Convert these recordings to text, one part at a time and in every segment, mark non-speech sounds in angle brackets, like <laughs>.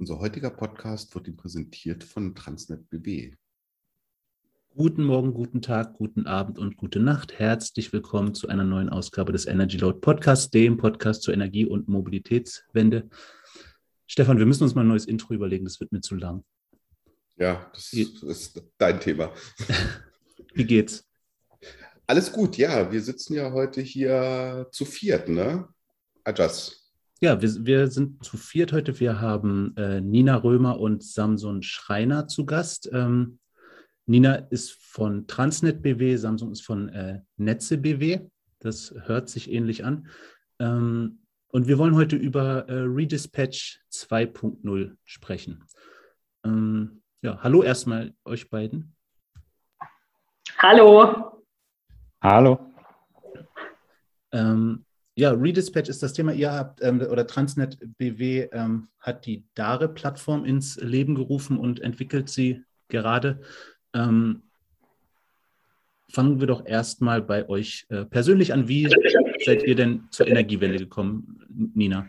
Unser heutiger Podcast wird Ihnen präsentiert von Transnet BW. Guten Morgen, guten Tag, guten Abend und gute Nacht. Herzlich willkommen zu einer neuen Ausgabe des Energy Load Podcasts, dem Podcast zur Energie- und Mobilitätswende. Stefan, wir müssen uns mal ein neues Intro überlegen, das wird mir zu lang. Ja, das ist dein Thema. <laughs> Wie geht's? Alles gut, ja. Wir sitzen ja heute hier zu viert, ne? Adjas. Ja, wir, wir sind zu viert heute. Wir haben äh, Nina Römer und Samson Schreiner zu Gast. Ähm, Nina ist von Transnet BW, Samson ist von äh, Netze BW. Das hört sich ähnlich an. Ähm, und wir wollen heute über äh, Redispatch 2.0 sprechen. Ähm, ja, hallo erstmal euch beiden. Hallo. Hallo. Ähm, ja, Redispatch ist das Thema. Ihr habt, ähm, oder Transnet BW ähm, hat die DARE-Plattform ins Leben gerufen und entwickelt sie gerade. Ähm, fangen wir doch erstmal bei euch äh, persönlich an. Wie seid ihr denn zur Energiewende gekommen, Nina?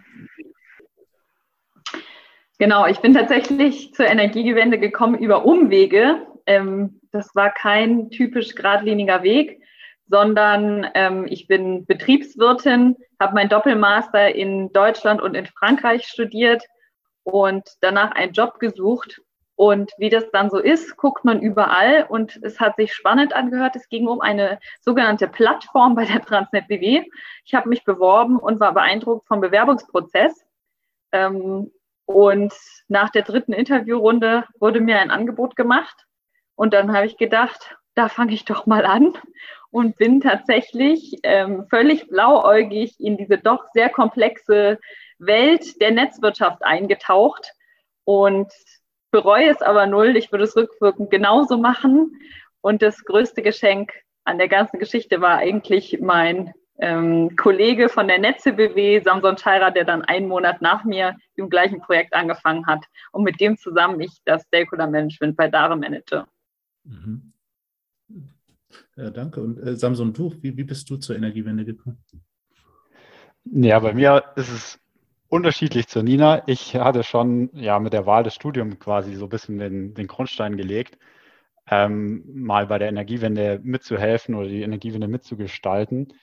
Genau, ich bin tatsächlich zur Energiewende gekommen über Umwege. Ähm, das war kein typisch geradliniger Weg sondern ähm, ich bin Betriebswirtin, habe mein Doppelmaster in Deutschland und in Frankreich studiert und danach einen Job gesucht. Und wie das dann so ist, guckt man überall und es hat sich spannend angehört. Es ging um eine sogenannte Plattform bei der Transnet BW. Ich habe mich beworben und war beeindruckt vom Bewerbungsprozess. Ähm, und nach der dritten Interviewrunde wurde mir ein Angebot gemacht. Und dann habe ich gedacht, da fange ich doch mal an und bin tatsächlich ähm, völlig blauäugig in diese doch sehr komplexe Welt der Netzwirtschaft eingetaucht und bereue es aber null. Ich würde es rückwirkend genauso machen. Und das größte Geschenk an der ganzen Geschichte war eigentlich mein ähm, Kollege von der Netze BW, Samson Scheira, der dann einen Monat nach mir im gleichen Projekt angefangen hat und mit dem zusammen ich das Stakeholder Management bei Dare manage. Mhm. Ja, danke. Und äh, Samson, du, wie, wie bist du zur Energiewende gekommen? Ja, bei mir ist es unterschiedlich zur Nina. Ich hatte schon ja mit der Wahl des Studiums quasi so ein bisschen den, den Grundstein gelegt, ähm, mal bei der Energiewende mitzuhelfen oder die Energiewende mitzugestalten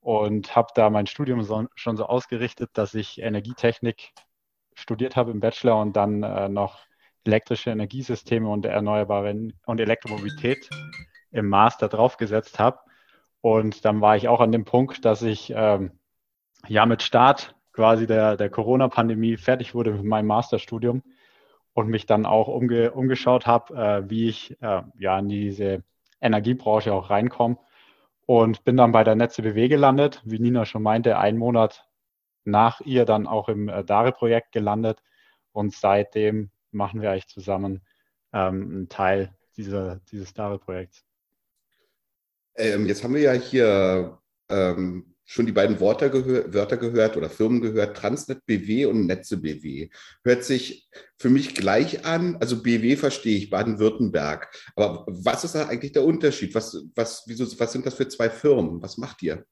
und habe da mein Studium so, schon so ausgerichtet, dass ich Energietechnik studiert habe im Bachelor und dann äh, noch elektrische Energiesysteme und erneuerbare und Elektromobilität im Master draufgesetzt habe. Und dann war ich auch an dem Punkt, dass ich ähm, ja mit Start quasi der, der Corona-Pandemie fertig wurde mit meinem Masterstudium und mich dann auch umge, umgeschaut habe, äh, wie ich äh, ja in diese Energiebranche auch reinkomme. Und bin dann bei der Netze BW gelandet, wie Nina schon meinte, einen Monat nach ihr dann auch im äh, DARE-Projekt gelandet. Und seitdem machen wir eigentlich zusammen ähm, einen Teil dieser, dieses DARE-Projekts. Ähm, jetzt haben wir ja hier ähm, schon die beiden Wörter, gehör Wörter gehört oder Firmen gehört, Transnet BW und Netze BW. Hört sich für mich gleich an. Also BW verstehe ich, Baden-Württemberg. Aber was ist da eigentlich der Unterschied? Was, was, wieso, was sind das für zwei Firmen? Was macht ihr?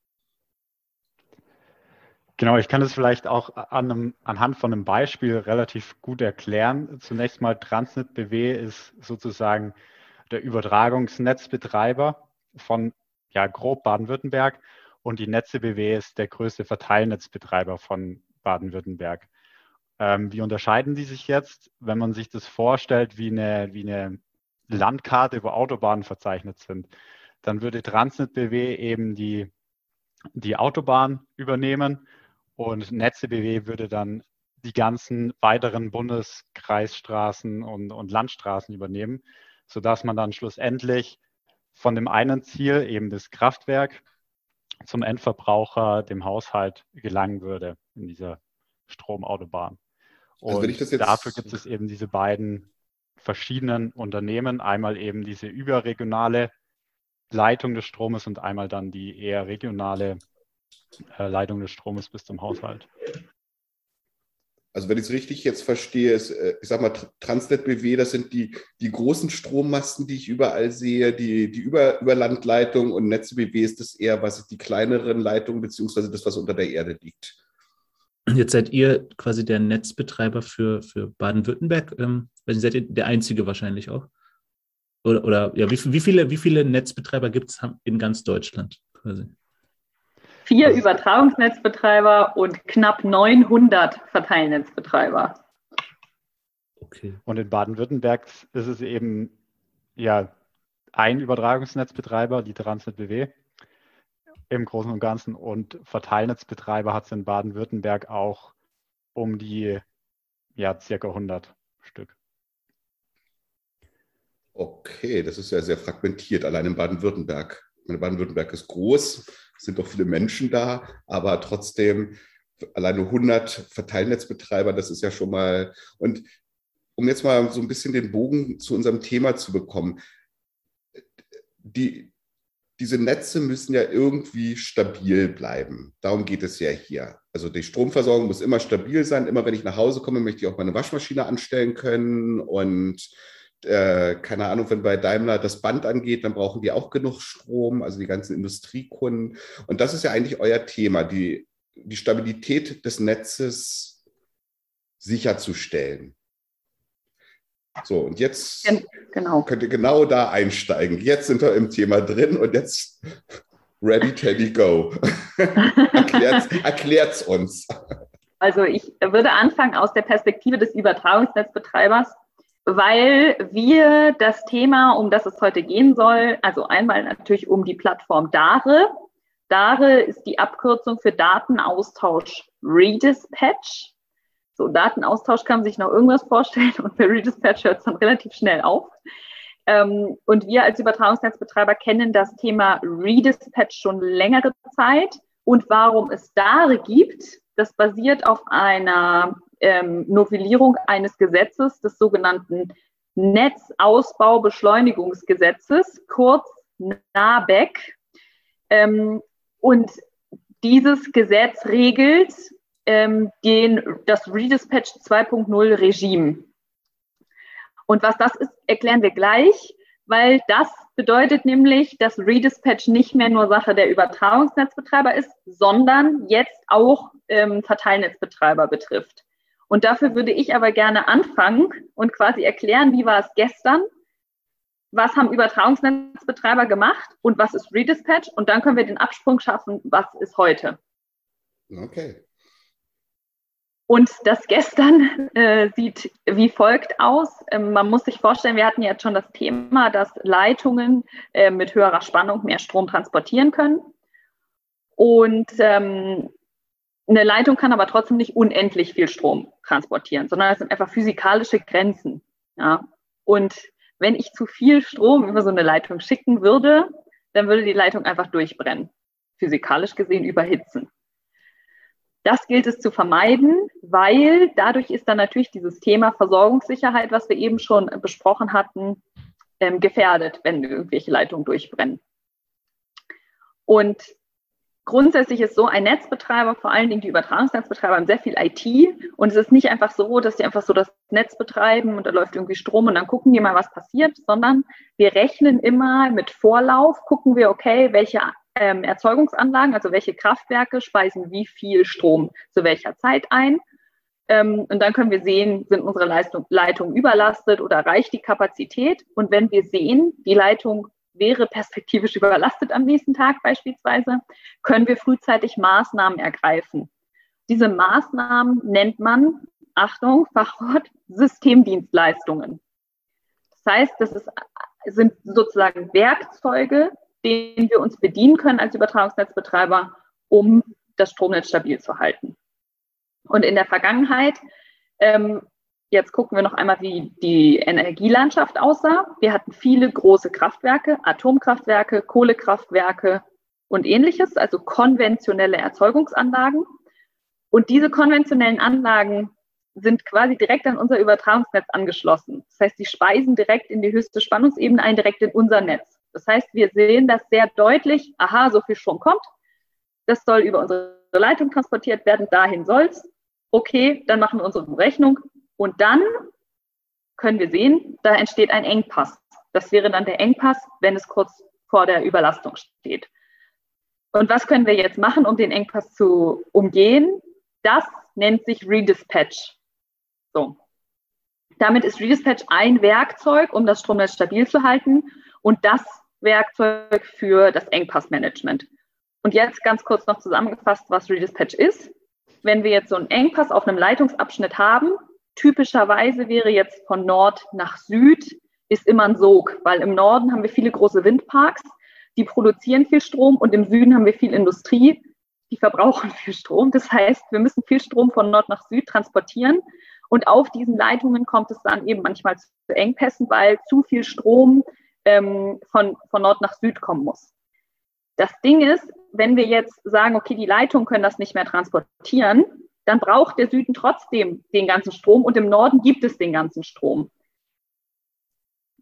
Genau, ich kann es vielleicht auch an einem, anhand von einem Beispiel relativ gut erklären. Zunächst mal Transnet BW ist sozusagen der Übertragungsnetzbetreiber von ja, grob Baden-Württemberg und die Netze BW ist der größte Verteilnetzbetreiber von Baden-Württemberg. Ähm, wie unterscheiden die sich jetzt? Wenn man sich das vorstellt, wie eine, wie eine Landkarte, wo Autobahnen verzeichnet sind, dann würde Transnet BW eben die, die Autobahn übernehmen und Netze BW würde dann die ganzen weiteren Bundeskreisstraßen und, und Landstraßen übernehmen, sodass man dann schlussendlich von dem einen Ziel, eben das Kraftwerk, zum Endverbraucher, dem Haushalt gelangen würde in dieser Stromautobahn. Und also dafür gibt es eben diese beiden verschiedenen Unternehmen. Einmal eben diese überregionale Leitung des Stromes und einmal dann die eher regionale äh, Leitung des Stromes bis zum Haushalt. Also wenn ich es richtig jetzt verstehe, ist, äh, ich sag mal, Transnet BW, das sind die, die großen Strommasten, die ich überall sehe, die, die Über, Überlandleitung und Netze BW ist das eher, was die kleineren Leitungen, beziehungsweise das, was unter der Erde liegt. Jetzt seid ihr quasi der Netzbetreiber für, für Baden-Württemberg. Ähm, seid ihr der einzige wahrscheinlich auch? Oder, oder ja, wie, wie, viele, wie viele Netzbetreiber gibt es in ganz Deutschland quasi? Vier Übertragungsnetzbetreiber und knapp 900 Verteilnetzbetreiber. Okay. Und in Baden-Württemberg ist es eben ja ein Übertragungsnetzbetreiber, die Transnet BW im Großen und Ganzen. Und Verteilnetzbetreiber hat es in Baden-Württemberg auch um die ja, circa 100 Stück. Okay, das ist ja sehr fragmentiert, allein in Baden-Württemberg. Baden-Württemberg ist groß, sind doch viele Menschen da, aber trotzdem alleine 100 Verteilnetzbetreiber, das ist ja schon mal. Und um jetzt mal so ein bisschen den Bogen zu unserem Thema zu bekommen, die, diese Netze müssen ja irgendwie stabil bleiben. Darum geht es ja hier. Also die Stromversorgung muss immer stabil sein. Immer wenn ich nach Hause komme, möchte ich auch meine Waschmaschine anstellen können. Und äh, keine Ahnung, wenn bei Daimler das Band angeht, dann brauchen die auch genug Strom, also die ganzen Industriekunden. Und das ist ja eigentlich euer Thema, die, die Stabilität des Netzes sicherzustellen. So, und jetzt genau. könnt ihr genau da einsteigen. Jetzt sind wir im Thema drin und jetzt <laughs> ready, Teddy, go. <laughs> Erklärt es uns. Also ich würde anfangen aus der Perspektive des Übertragungsnetzbetreibers, weil wir das Thema, um das es heute gehen soll, also einmal natürlich um die Plattform DARE. DARE ist die Abkürzung für Datenaustausch Redispatch. So, Datenaustausch kann man sich noch irgendwas vorstellen und bei Redispatch hört es dann relativ schnell auf. Ähm, und wir als Übertragungsnetzbetreiber kennen das Thema Redispatch schon längere Zeit. Und warum es DARE gibt, das basiert auf einer ähm, Novellierung eines Gesetzes, des sogenannten Netzausbaubeschleunigungsgesetzes, kurz NABEC. Ähm, und dieses Gesetz regelt ähm, den, das Redispatch 2.0 Regime. Und was das ist, erklären wir gleich, weil das bedeutet nämlich, dass Redispatch nicht mehr nur Sache der Übertragungsnetzbetreiber ist, sondern jetzt auch ähm, Verteilnetzbetreiber betrifft. Und dafür würde ich aber gerne anfangen und quasi erklären, wie war es gestern, was haben Übertragungsnetzbetreiber gemacht und was ist Redispatch und dann können wir den Absprung schaffen, was ist heute. Okay. Und das gestern äh, sieht wie folgt aus. Ähm, man muss sich vorstellen, wir hatten jetzt schon das Thema, dass Leitungen äh, mit höherer Spannung mehr Strom transportieren können. Und ähm, eine Leitung kann aber trotzdem nicht unendlich viel Strom transportieren, sondern es sind einfach physikalische Grenzen. Ja? Und wenn ich zu viel Strom über so eine Leitung schicken würde, dann würde die Leitung einfach durchbrennen. Physikalisch gesehen überhitzen. Das gilt es zu vermeiden, weil dadurch ist dann natürlich dieses Thema Versorgungssicherheit, was wir eben schon besprochen hatten, ähm, gefährdet, wenn irgendwelche Leitungen durchbrennen. Und grundsätzlich ist so ein Netzbetreiber, vor allen Dingen die Übertragungsnetzbetreiber, haben sehr viel IT. Und es ist nicht einfach so, dass die einfach so das Netz betreiben und da läuft irgendwie Strom und dann gucken die mal, was passiert, sondern wir rechnen immer mit Vorlauf, gucken wir, okay, welche ähm, Erzeugungsanlagen, also welche Kraftwerke speisen wie viel Strom zu welcher Zeit ein. Ähm, und dann können wir sehen, sind unsere Leistung, Leitungen überlastet oder reicht die Kapazität. Und wenn wir sehen, die Leitung wäre perspektivisch überlastet am nächsten Tag beispielsweise, können wir frühzeitig Maßnahmen ergreifen. Diese Maßnahmen nennt man, Achtung, Fachwort, Systemdienstleistungen. Das heißt, das ist, sind sozusagen Werkzeuge, denen wir uns bedienen können als Übertragungsnetzbetreiber, um das Stromnetz stabil zu halten. Und in der Vergangenheit, ähm, jetzt gucken wir noch einmal, wie die Energielandschaft aussah. Wir hatten viele große Kraftwerke, Atomkraftwerke, Kohlekraftwerke und ähnliches, also konventionelle Erzeugungsanlagen. Und diese konventionellen Anlagen sind quasi direkt an unser Übertragungsnetz angeschlossen. Das heißt, sie speisen direkt in die höchste Spannungsebene ein, direkt in unser Netz. Das heißt, wir sehen das sehr deutlich, aha, so viel Strom kommt, das soll über unsere Leitung transportiert werden, dahin soll es. Okay, dann machen wir unsere Rechnung und dann können wir sehen, da entsteht ein Engpass. Das wäre dann der Engpass, wenn es kurz vor der Überlastung steht. Und was können wir jetzt machen, um den Engpass zu umgehen? Das nennt sich Redispatch. So. Damit ist Redispatch ein Werkzeug, um das Stromnetz stabil zu halten und das Werkzeug für das Engpassmanagement. Und jetzt ganz kurz noch zusammengefasst, was Redispatch ist. Wenn wir jetzt so einen Engpass auf einem Leitungsabschnitt haben, typischerweise wäre jetzt von Nord nach Süd ist immer ein Sog, weil im Norden haben wir viele große Windparks, die produzieren viel Strom und im Süden haben wir viel Industrie, die verbrauchen <laughs> viel Strom. Das heißt, wir müssen viel Strom von Nord nach Süd transportieren und auf diesen Leitungen kommt es dann eben manchmal zu Engpässen, weil zu viel Strom ähm, von, von Nord nach Süd kommen muss. Das Ding ist, wenn wir jetzt sagen, okay, die Leitungen können das nicht mehr transportieren, dann braucht der Süden trotzdem den ganzen Strom und im Norden gibt es den ganzen Strom.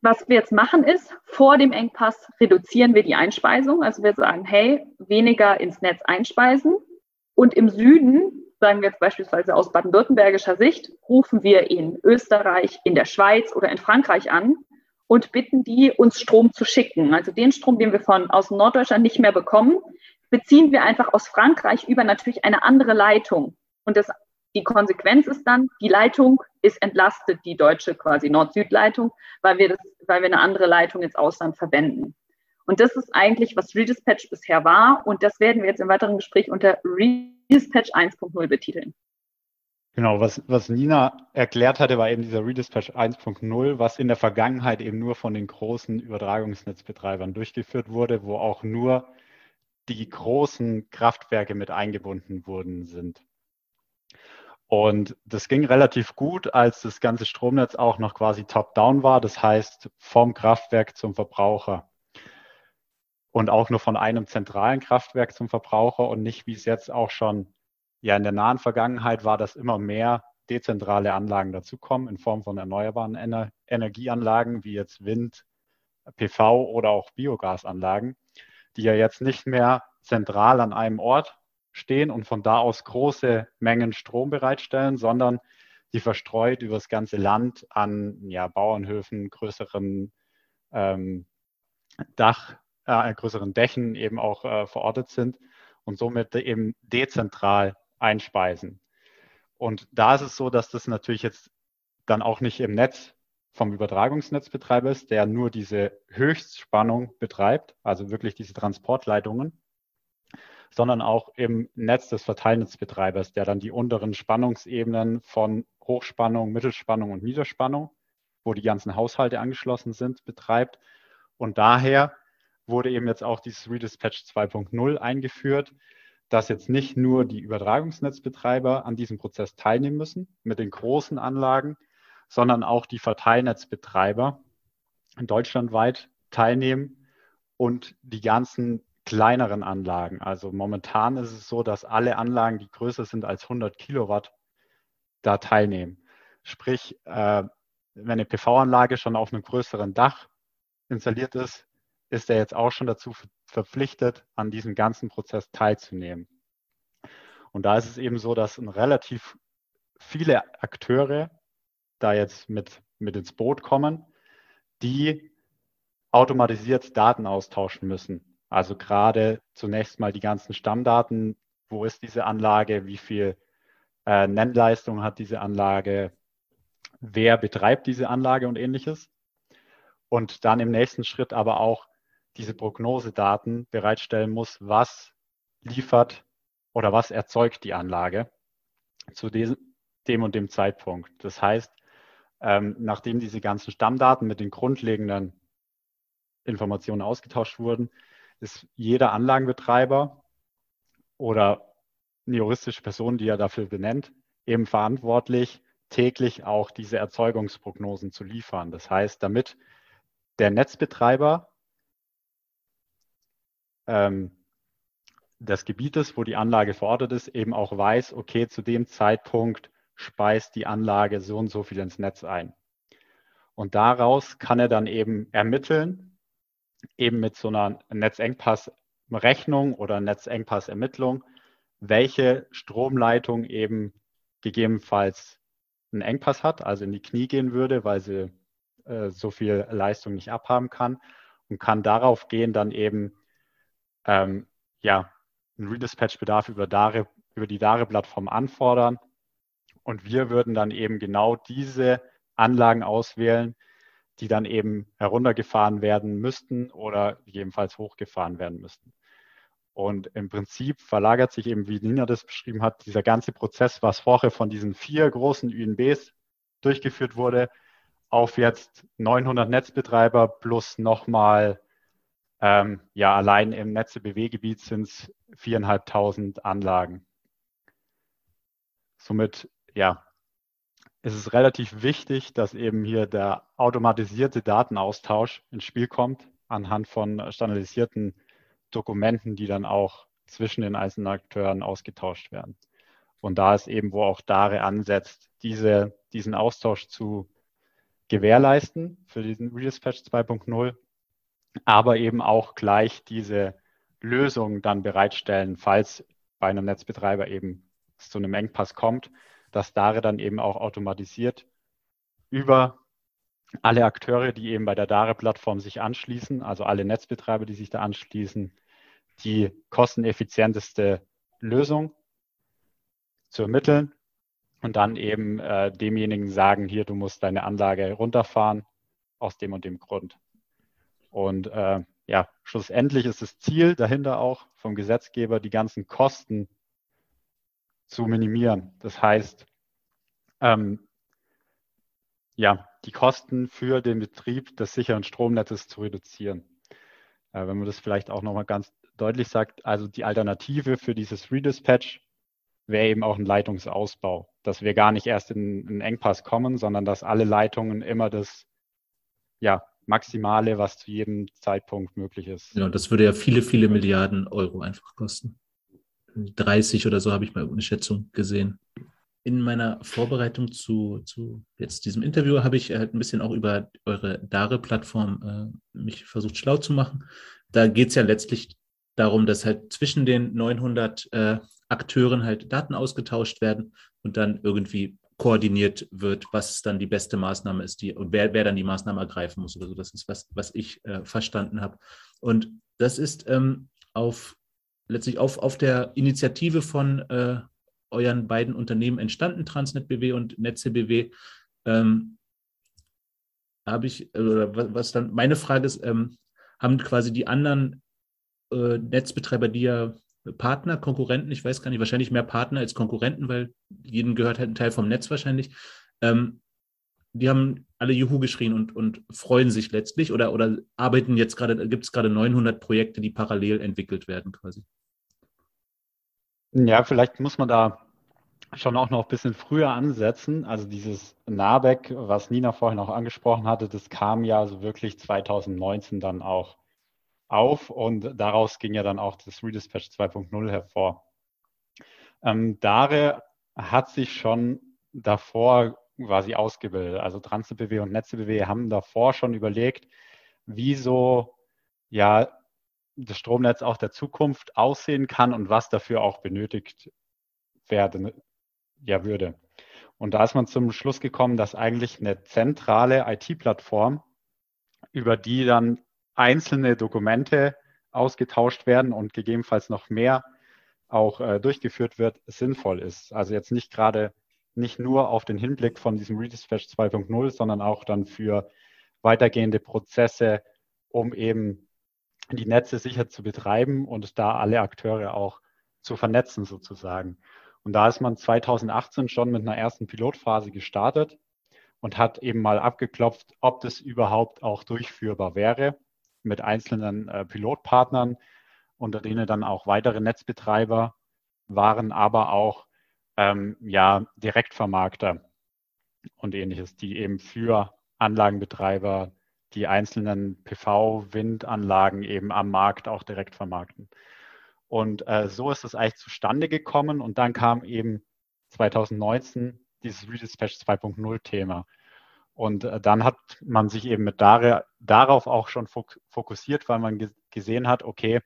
Was wir jetzt machen ist, vor dem Engpass reduzieren wir die Einspeisung. Also wir sagen, hey, weniger ins Netz einspeisen. Und im Süden, sagen wir jetzt beispielsweise aus baden-württembergischer Sicht, rufen wir in Österreich, in der Schweiz oder in Frankreich an und bitten die, uns Strom zu schicken. Also den Strom, den wir von aus Norddeutschland nicht mehr bekommen, beziehen wir einfach aus Frankreich über natürlich eine andere Leitung. Und das, die Konsequenz ist dann, die Leitung ist entlastet, die deutsche quasi Nord-Süd-Leitung, weil wir das, weil wir eine andere Leitung ins Ausland verwenden. Und das ist eigentlich, was Redispatch bisher war. Und das werden wir jetzt im weiteren Gespräch unter Redispatch 1.0 betiteln. Genau, was, was Nina erklärt hatte, war eben dieser Redispatch 1.0, was in der Vergangenheit eben nur von den großen Übertragungsnetzbetreibern durchgeführt wurde, wo auch nur die großen Kraftwerke mit eingebunden wurden sind. Und das ging relativ gut, als das ganze Stromnetz auch noch quasi top-down war, das heißt vom Kraftwerk zum Verbraucher. Und auch nur von einem zentralen Kraftwerk zum Verbraucher und nicht, wie es jetzt auch schon ja in der nahen Vergangenheit war, dass immer mehr dezentrale Anlagen dazukommen in Form von erneuerbaren Ener Energieanlagen wie jetzt Wind, PV oder auch Biogasanlagen, die ja jetzt nicht mehr zentral an einem Ort stehen und von da aus große Mengen Strom bereitstellen, sondern die verstreut über das ganze Land an ja, Bauernhöfen, größeren ähm, Dach, äh, größeren Dächen eben auch äh, verortet sind und somit eben dezentral einspeisen. Und da ist es so, dass das natürlich jetzt dann auch nicht im Netz vom Übertragungsnetzbetreiber ist, der nur diese Höchstspannung betreibt, also wirklich diese Transportleitungen, sondern auch im Netz des Verteilnetzbetreibers, der dann die unteren Spannungsebenen von Hochspannung, Mittelspannung und Niederspannung, wo die ganzen Haushalte angeschlossen sind, betreibt. Und daher wurde eben jetzt auch dieses Redispatch 2.0 eingeführt, dass jetzt nicht nur die Übertragungsnetzbetreiber an diesem Prozess teilnehmen müssen mit den großen Anlagen, sondern auch die Verteilnetzbetreiber deutschlandweit teilnehmen und die ganzen kleineren Anlagen. Also momentan ist es so, dass alle Anlagen, die größer sind als 100 Kilowatt, da teilnehmen. Sprich, äh, wenn eine PV-Anlage schon auf einem größeren Dach installiert ist, ist er jetzt auch schon dazu verpflichtet, an diesem ganzen Prozess teilzunehmen. Und da ist es eben so, dass relativ viele Akteure da jetzt mit, mit ins Boot kommen, die automatisiert Daten austauschen müssen. Also gerade zunächst mal die ganzen Stammdaten. Wo ist diese Anlage? Wie viel äh, Nennleistung hat diese Anlage? Wer betreibt diese Anlage und ähnliches? Und dann im nächsten Schritt aber auch diese Prognosedaten bereitstellen muss, was liefert oder was erzeugt die Anlage zu diesem, dem und dem Zeitpunkt. Das heißt, ähm, nachdem diese ganzen Stammdaten mit den grundlegenden Informationen ausgetauscht wurden, ist jeder Anlagenbetreiber oder eine juristische Person, die er dafür benennt, eben verantwortlich, täglich auch diese Erzeugungsprognosen zu liefern. Das heißt, damit der Netzbetreiber ähm, des Gebietes, wo die Anlage verortet ist, eben auch weiß, okay, zu dem Zeitpunkt speist die Anlage so und so viel ins Netz ein. Und daraus kann er dann eben ermitteln, eben mit so einer Netzengpassrechnung oder Netzengpassermittlung, welche Stromleitung eben gegebenenfalls einen Engpass hat, also in die Knie gehen würde, weil sie äh, so viel Leistung nicht abhaben kann und kann darauf gehen, dann eben ähm, ja, einen Redispatch-Bedarf über, Dare, über die Dare-Plattform anfordern. Und wir würden dann eben genau diese Anlagen auswählen, die dann eben heruntergefahren werden müssten oder gegebenenfalls hochgefahren werden müssten. Und im Prinzip verlagert sich eben, wie Nina das beschrieben hat, dieser ganze Prozess, was vorher von diesen vier großen UNBs durchgeführt wurde, auf jetzt 900 Netzbetreiber plus nochmal, ähm, ja, allein im Netze-BW-Gebiet sind es 4.500 Anlagen. Somit, ja, ist es relativ wichtig, dass eben hier der automatisierte Datenaustausch ins Spiel kommt, anhand von standardisierten Dokumenten, die dann auch zwischen den einzelnen Akteuren ausgetauscht werden. Und da ist eben, wo auch DARE ansetzt, diese, diesen Austausch zu gewährleisten für diesen Redispatch 2.0, aber eben auch gleich diese Lösung dann bereitstellen, falls bei einem Netzbetreiber eben es zu einem Engpass kommt, dass DARE dann eben auch automatisiert über alle Akteure, die eben bei der DARE-Plattform sich anschließen, also alle Netzbetreiber, die sich da anschließen, die kosteneffizienteste Lösung zu ermitteln und dann eben äh, demjenigen sagen, hier, du musst deine Anlage runterfahren aus dem und dem Grund. Und äh, ja, schlussendlich ist das Ziel dahinter auch vom Gesetzgeber, die ganzen Kosten zu minimieren. Das heißt, ähm, ja, die Kosten für den Betrieb des sicheren Stromnetzes zu reduzieren. Äh, wenn man das vielleicht auch nochmal ganz deutlich sagt, also die Alternative für dieses Redispatch wäre eben auch ein Leitungsausbau, dass wir gar nicht erst in einen Engpass kommen, sondern dass alle Leitungen immer das ja, Maximale, was zu jedem Zeitpunkt möglich ist. Genau, das würde ja viele, viele Milliarden Euro einfach kosten. 30 oder so habe ich mal eine Schätzung gesehen. In meiner Vorbereitung zu, zu jetzt diesem Interview habe ich halt ein bisschen auch über eure Dare-Plattform äh, mich versucht schlau zu machen. Da geht es ja letztlich darum, dass halt zwischen den 900 äh, Akteuren halt Daten ausgetauscht werden und dann irgendwie koordiniert wird, was dann die beste Maßnahme ist, die, und wer, wer dann die Maßnahme ergreifen muss oder so. Das ist was, was ich äh, verstanden habe. Und das ist ähm, auf letztlich auf, auf der Initiative von äh, euren beiden Unternehmen entstanden, Transnet BW und Netze BW. Ähm, habe ich, oder was, was, dann, meine Frage ist, ähm, haben quasi die anderen äh, Netzbetreiber, die ja Partner, Konkurrenten, ich weiß gar nicht, wahrscheinlich mehr Partner als Konkurrenten, weil jedem gehört halt ein Teil vom Netz wahrscheinlich. Ähm, die haben alle Juhu geschrien und, und freuen sich letztlich oder, oder arbeiten jetzt gerade, gibt es gerade 900 Projekte, die parallel entwickelt werden quasi. Ja, vielleicht muss man da schon auch noch ein bisschen früher ansetzen. Also dieses NABEC, was Nina vorhin auch angesprochen hatte, das kam ja so wirklich 2019 dann auch auf und daraus ging ja dann auch das Redispatch 2.0 hervor. Ähm, Dare hat sich schon davor quasi ausgebildet. Also TransBW und NetzeBW haben davor schon überlegt, wieso ja das Stromnetz auch der Zukunft aussehen kann und was dafür auch benötigt werden ja würde. Und da ist man zum Schluss gekommen, dass eigentlich eine zentrale IT-Plattform, über die dann einzelne Dokumente ausgetauscht werden und gegebenenfalls noch mehr auch äh, durchgeführt wird, sinnvoll ist. Also jetzt nicht gerade nicht nur auf den Hinblick von diesem Redispatch 2.0, sondern auch dann für weitergehende Prozesse, um eben die Netze sicher zu betreiben und da alle Akteure auch zu vernetzen sozusagen. Und da ist man 2018 schon mit einer ersten Pilotphase gestartet und hat eben mal abgeklopft, ob das überhaupt auch durchführbar wäre mit einzelnen äh, Pilotpartnern, unter denen dann auch weitere Netzbetreiber waren, aber auch ähm, ja, Direktvermarkter und ähnliches, die eben für Anlagenbetreiber die einzelnen PV-Windanlagen eben am Markt auch direkt vermarkten. Und äh, so ist es eigentlich zustande gekommen und dann kam eben 2019 dieses Redispatch 2.0 Thema. Und äh, dann hat man sich eben mit Dare, darauf auch schon fokussiert, weil man gesehen hat, okay,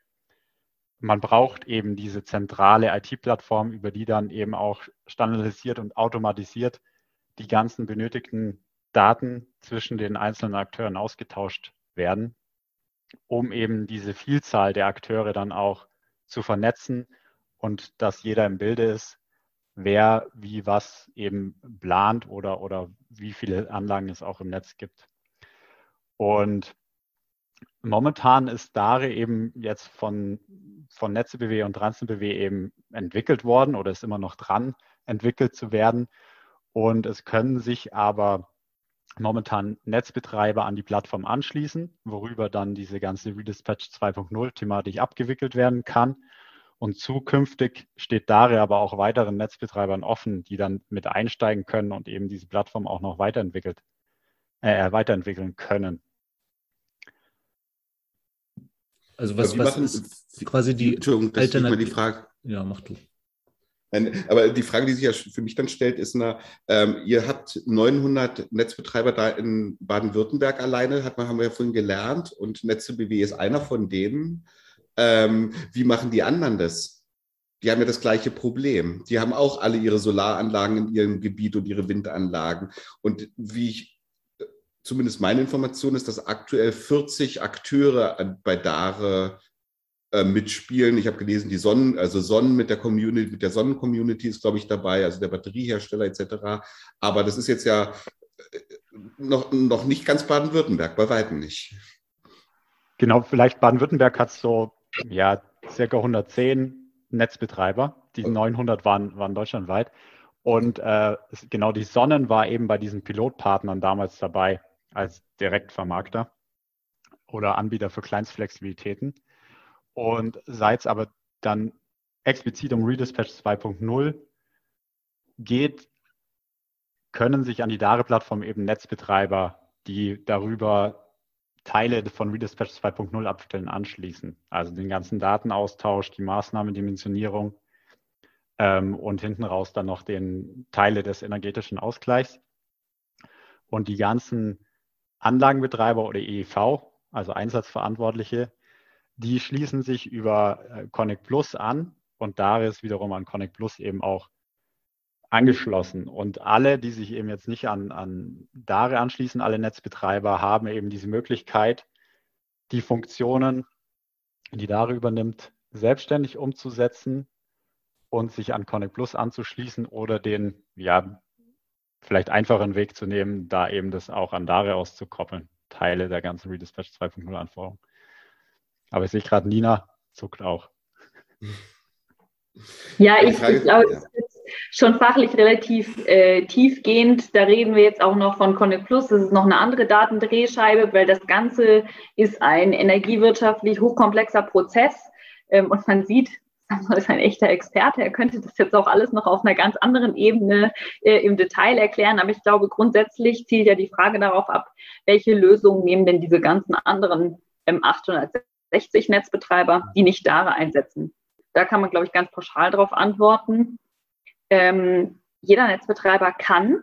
man braucht eben diese zentrale IT-Plattform, über die dann eben auch standardisiert und automatisiert die ganzen benötigten Daten zwischen den einzelnen Akteuren ausgetauscht werden, um eben diese Vielzahl der Akteure dann auch zu vernetzen und dass jeder im Bilde ist, wer wie was eben plant oder, oder wie viele Anlagen es auch im Netz gibt. Und momentan ist DARE eben jetzt von, von NetzeBW und TransNetBW eben entwickelt worden oder ist immer noch dran, entwickelt zu werden. Und es können sich aber momentan Netzbetreiber an die Plattform anschließen, worüber dann diese ganze Redispatch 2.0 thematisch abgewickelt werden kann. Und zukünftig steht DARE aber auch weiteren Netzbetreibern offen, die dann mit einsteigen können und eben diese Plattform auch noch weiterentwickelt, äh, weiterentwickeln können. Also was, was ist quasi die Alternative? Die Frage. Ja, mach du. Aber die Frage, die sich ja für mich dann stellt, ist, na, ähm, ihr habt 900 Netzbetreiber da in Baden-Württemberg alleine, hat man, haben wir ja vorhin gelernt, und Netze BW ist einer von denen. Ähm, wie machen die anderen das? Die haben ja das gleiche Problem. Die haben auch alle ihre Solaranlagen in ihrem Gebiet und ihre Windanlagen. Und wie ich, zumindest meine Information ist, dass aktuell 40 Akteure bei Dare äh, mitspielen. Ich habe gelesen, die Sonnen, also Sonnen mit der Community, mit der Sonnencommunity ist, glaube ich, dabei, also der Batteriehersteller etc. Aber das ist jetzt ja äh, noch, noch nicht ganz Baden-Württemberg, bei weitem nicht. Genau, vielleicht Baden-Württemberg hat so ja, circa 110 Netzbetreiber. Die 900 waren, waren deutschlandweit. Und äh, genau die Sonnen war eben bei diesen Pilotpartnern damals dabei als Direktvermarkter oder Anbieter für Kleinstflexibilitäten. Und seit es aber dann explizit um Redispatch 2.0 geht, können sich an die DARE-Plattform eben Netzbetreiber, die darüber Teile von Redispatch 2.0 abstellen, anschließen. Also den ganzen Datenaustausch, die Maßnahmendimensionierung ähm, und hinten raus dann noch den Teile des energetischen Ausgleichs. Und die ganzen Anlagenbetreiber oder EEV, also Einsatzverantwortliche, die schließen sich über äh, Connect Plus an und da ist wiederum an Connect Plus eben auch angeschlossen. Und alle, die sich eben jetzt nicht an, an DARE anschließen, alle Netzbetreiber haben eben diese Möglichkeit, die Funktionen, die DARE übernimmt, selbstständig umzusetzen und sich an Connect Plus anzuschließen oder den, ja, vielleicht einfachen Weg zu nehmen, da eben das auch an DARE auszukoppeln, Teile der ganzen Redispatch 2.0 Anforderungen. Aber ich sehe gerade, Nina zuckt auch. <laughs> Ja, ich, ich glaube, es ist schon fachlich relativ äh, tiefgehend. Da reden wir jetzt auch noch von Connect Plus. Das ist noch eine andere Datendrehscheibe, weil das Ganze ist ein energiewirtschaftlich hochkomplexer Prozess. Ähm, und man sieht, <laughs> Samson ist ein echter Experte. Er könnte das jetzt auch alles noch auf einer ganz anderen Ebene äh, im Detail erklären. Aber ich glaube, grundsätzlich zielt ja die Frage darauf ab, welche Lösungen nehmen denn diese ganzen anderen ähm, 860 Netzbetreiber, die nicht DARE einsetzen. Da kann man, glaube ich, ganz pauschal darauf antworten. Ähm, jeder Netzbetreiber kann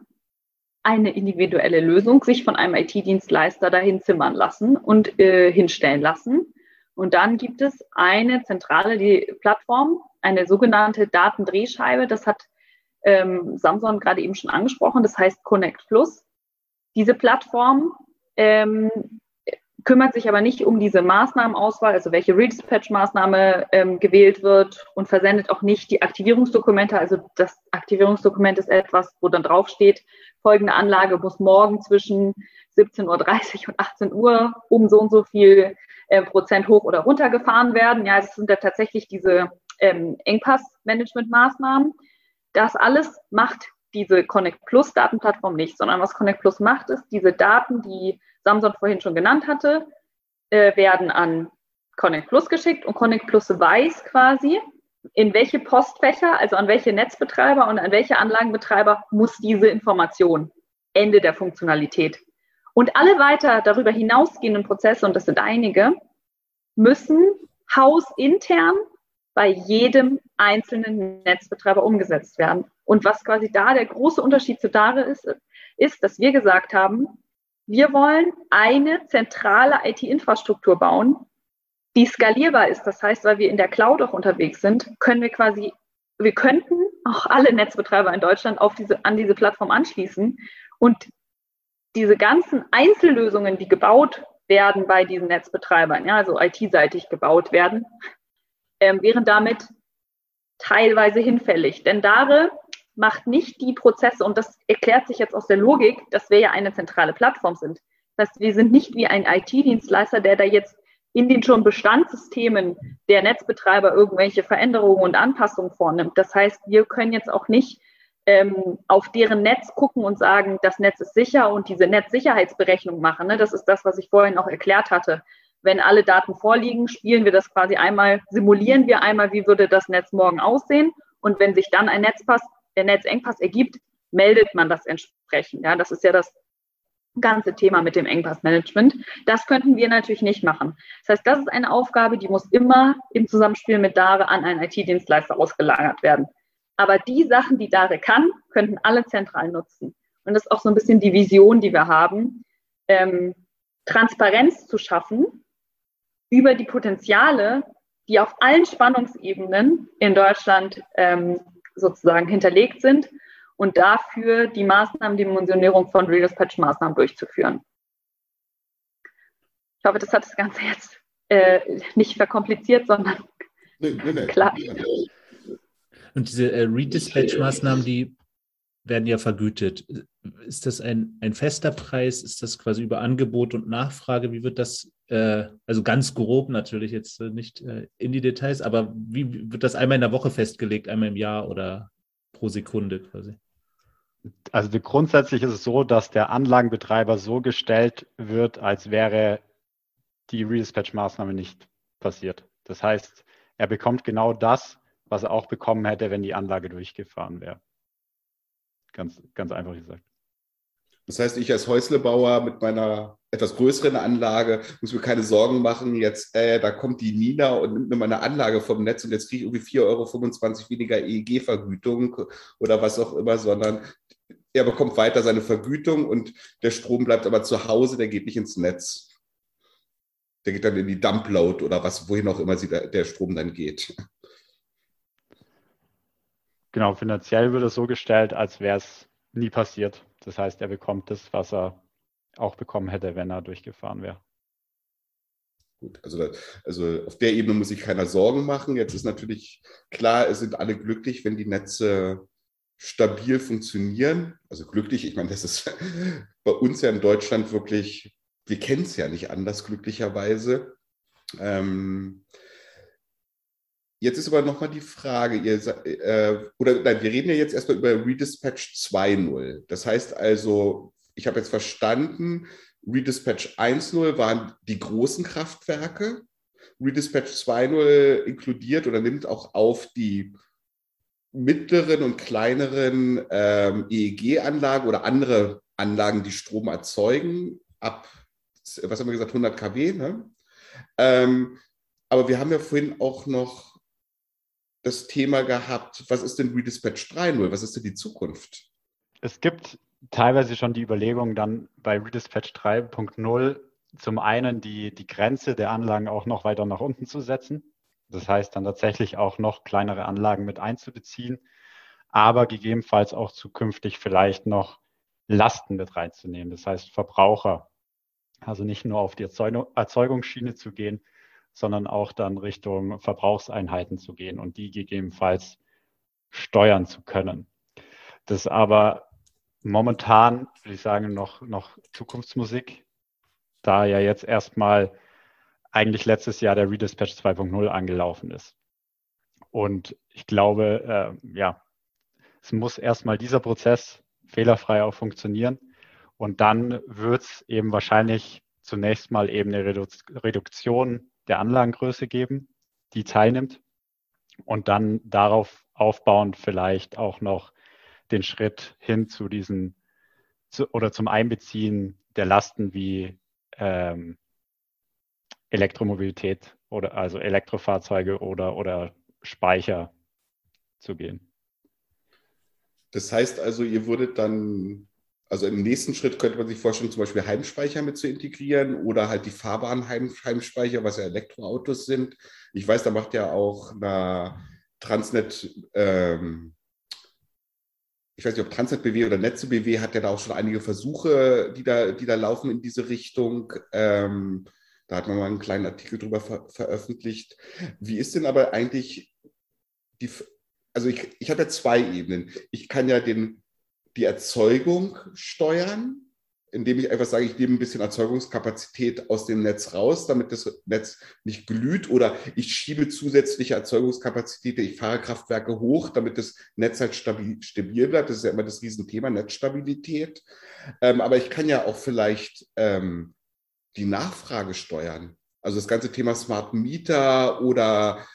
eine individuelle Lösung sich von einem IT-Dienstleister dahin zimmern lassen und äh, hinstellen lassen. Und dann gibt es eine zentrale die Plattform, eine sogenannte Datendrehscheibe. Das hat ähm, Samson gerade eben schon angesprochen. Das heißt Connect Plus. Diese Plattform ähm, kümmert sich aber nicht um diese Maßnahmenauswahl, also welche Redispatch-Maßnahme ähm, gewählt wird und versendet auch nicht die Aktivierungsdokumente. Also das Aktivierungsdokument ist etwas, wo dann draufsteht, folgende Anlage muss morgen zwischen 17.30 Uhr und 18 Uhr um so und so viel äh, Prozent hoch oder runter gefahren werden. Ja, es sind ja tatsächlich diese ähm, Engpass-Management-Maßnahmen. Das alles macht diese Connect Plus Datenplattform nicht, sondern was Connect Plus macht, ist diese Daten, die Samson vorhin schon genannt hatte, äh, werden an Connect Plus geschickt und Connect Plus weiß quasi, in welche Postfächer, also an welche Netzbetreiber und an welche Anlagenbetreiber muss diese Information. Ende der Funktionalität. Und alle weiter darüber hinausgehenden Prozesse, und das sind einige, müssen hausintern bei jedem einzelnen Netzbetreiber umgesetzt werden. Und was quasi da der große Unterschied zu DARE ist, ist, dass wir gesagt haben, wir wollen eine zentrale IT-Infrastruktur bauen, die skalierbar ist. Das heißt, weil wir in der Cloud auch unterwegs sind, können wir quasi, wir könnten auch alle Netzbetreiber in Deutschland auf diese, an diese Plattform anschließen und diese ganzen Einzellösungen, die gebaut werden bei diesen Netzbetreibern, ja, also IT-seitig gebaut werden, ähm, wären damit teilweise hinfällig. Denn DARE macht nicht die Prozesse, und das erklärt sich jetzt aus der Logik, dass wir ja eine zentrale Plattform sind. Das heißt, wir sind nicht wie ein IT-Dienstleister, der da jetzt in den schon Bestandssystemen der Netzbetreiber irgendwelche Veränderungen und Anpassungen vornimmt. Das heißt, wir können jetzt auch nicht ähm, auf deren Netz gucken und sagen, das Netz ist sicher und diese Netzsicherheitsberechnung machen. Ne? Das ist das, was ich vorhin auch erklärt hatte. Wenn alle Daten vorliegen, spielen wir das quasi einmal, simulieren wir einmal, wie würde das Netz morgen aussehen. Und wenn sich dann ein Netzpass, der Netzengpass ergibt, meldet man das entsprechend. Ja, das ist ja das ganze Thema mit dem Engpassmanagement. Das könnten wir natürlich nicht machen. Das heißt, das ist eine Aufgabe, die muss immer im Zusammenspiel mit DARE an einen IT-Dienstleister ausgelagert werden. Aber die Sachen, die DARE kann, könnten alle zentral nutzen. Und das ist auch so ein bisschen die Vision, die wir haben, ähm, Transparenz zu schaffen über die Potenziale, die auf allen Spannungsebenen in Deutschland ähm, sozusagen hinterlegt sind und dafür die Maßnahmen, die Dimensionierung von Redispatch-Maßnahmen durchzuführen. Ich hoffe, das hat das Ganze jetzt äh, nicht verkompliziert, sondern nee, nee, nee. klar. Und diese äh, Redispatch-Maßnahmen, die werden ja vergütet. Ist das ein, ein fester Preis? Ist das quasi über Angebot und Nachfrage? Wie wird das, äh, also ganz grob natürlich jetzt äh, nicht äh, in die Details, aber wie wird das einmal in der Woche festgelegt, einmal im Jahr oder pro Sekunde quasi? Also grundsätzlich ist es so, dass der Anlagenbetreiber so gestellt wird, als wäre die Redispatch-Maßnahme nicht passiert. Das heißt, er bekommt genau das, was er auch bekommen hätte, wenn die Anlage durchgefahren wäre. Ganz, ganz einfach gesagt. Das heißt, ich als Häuslebauer mit meiner etwas größeren Anlage muss mir keine Sorgen machen, jetzt, äh, da kommt die Nina und nimmt mir meine Anlage vom Netz und jetzt kriege ich irgendwie 4,25 Euro weniger EEG-Vergütung oder was auch immer, sondern er bekommt weiter seine Vergütung und der Strom bleibt aber zu Hause, der geht nicht ins Netz. Der geht dann in die Dumpload oder was, wohin auch immer sie, der Strom dann geht. Genau, finanziell wird es so gestellt, als wäre es nie passiert. Das heißt, er bekommt das, was er auch bekommen hätte, wenn er durchgefahren wäre. Gut, also, also auf der Ebene muss sich keiner Sorgen machen. Jetzt ist natürlich klar, es sind alle glücklich, wenn die Netze stabil funktionieren. Also glücklich, ich meine, das ist <laughs> bei uns ja in Deutschland wirklich, wir kennen es ja nicht anders, glücklicherweise. Ähm, jetzt ist aber nochmal die Frage, ihr, äh, oder nein, wir reden ja jetzt erstmal über Redispatch 2.0. Das heißt also, ich habe jetzt verstanden, Redispatch 1.0 waren die großen Kraftwerke. Redispatch 2.0 inkludiert oder nimmt auch auf die mittleren und kleineren ähm, EEG-Anlagen oder andere Anlagen, die Strom erzeugen, ab, was haben wir gesagt, 100 kW. Ne? Ähm, aber wir haben ja vorhin auch noch das Thema gehabt, was ist denn Redispatch 3.0? Was ist denn die Zukunft? Es gibt teilweise schon die Überlegung, dann bei Redispatch 3.0 zum einen die, die Grenze der Anlagen auch noch weiter nach unten zu setzen. Das heißt dann tatsächlich auch noch kleinere Anlagen mit einzubeziehen, aber gegebenenfalls auch zukünftig vielleicht noch Lasten mit reinzunehmen. Das heißt Verbraucher. Also nicht nur auf die Erzeugungsschiene zu gehen, sondern auch dann Richtung Verbrauchseinheiten zu gehen und die gegebenenfalls steuern zu können. Das ist aber momentan, würde ich sagen, noch, noch Zukunftsmusik, da ja jetzt erstmal eigentlich letztes Jahr der Redispatch 2.0 angelaufen ist. Und ich glaube, äh, ja, es muss erstmal dieser Prozess fehlerfrei auch funktionieren. Und dann wird es eben wahrscheinlich zunächst mal eben eine Redu Reduktion der Anlagengröße geben, die teilnimmt. Und dann darauf aufbauend vielleicht auch noch den Schritt hin zu diesen zu, oder zum Einbeziehen der Lasten wie ähm, Elektromobilität oder also Elektrofahrzeuge oder, oder Speicher zu gehen. Das heißt also, ihr würdet dann, also im nächsten Schritt könnte man sich vorstellen, zum Beispiel Heimspeicher mit zu integrieren oder halt die fahrbaren Heim, Heimspeicher, was ja Elektroautos sind. Ich weiß, da macht ja auch eine Transnet, ähm, ich weiß nicht, ob Transnet BW oder Netze BW hat ja da auch schon einige Versuche, die da, die da laufen in diese Richtung. Ähm, da hat man mal einen kleinen Artikel drüber ver veröffentlicht. Wie ist denn aber eigentlich die, also ich, ich habe ja zwei Ebenen. Ich kann ja den, die Erzeugung steuern, indem ich einfach sage, ich nehme ein bisschen Erzeugungskapazität aus dem Netz raus, damit das Netz nicht glüht oder ich schiebe zusätzliche Erzeugungskapazität, ich fahre Kraftwerke hoch, damit das Netz halt stabil, stabil bleibt. Das ist ja immer das Riesenthema, Netzstabilität. Ähm, aber ich kann ja auch vielleicht ähm, die Nachfrage steuern. Also das ganze Thema Smart Meter oder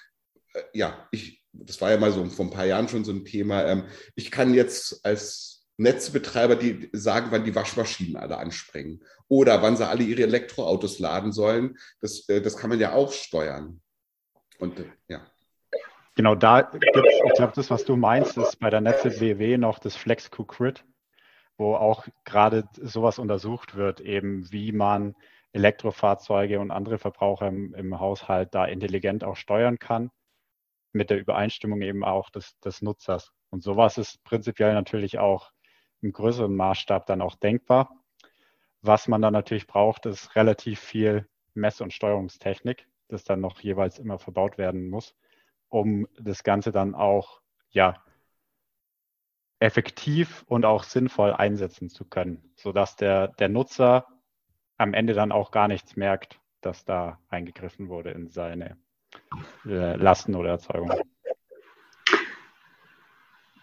äh, ja, ich, das war ja mal so vor ein paar Jahren schon so ein Thema. Ähm, ich kann jetzt als Netzbetreiber, die sagen, wann die Waschmaschinen alle anspringen oder wann sie alle ihre Elektroautos laden sollen. Das, äh, das kann man ja auch steuern. Und äh, ja. Genau, da gibt es, ich glaube, das, was du meinst, ist bei der Netze BW noch das FlexQ-Grid, wo auch gerade sowas untersucht wird, eben wie man Elektrofahrzeuge und andere Verbraucher im, im Haushalt da intelligent auch steuern kann, mit der Übereinstimmung eben auch des, des Nutzers. Und sowas ist prinzipiell natürlich auch im größeren Maßstab dann auch denkbar. Was man dann natürlich braucht, ist relativ viel Mess- und Steuerungstechnik, das dann noch jeweils immer verbaut werden muss, um das Ganze dann auch ja, effektiv und auch sinnvoll einsetzen zu können, sodass der, der Nutzer am Ende dann auch gar nichts merkt, dass da eingegriffen wurde in seine äh, Lasten oder Erzeugung.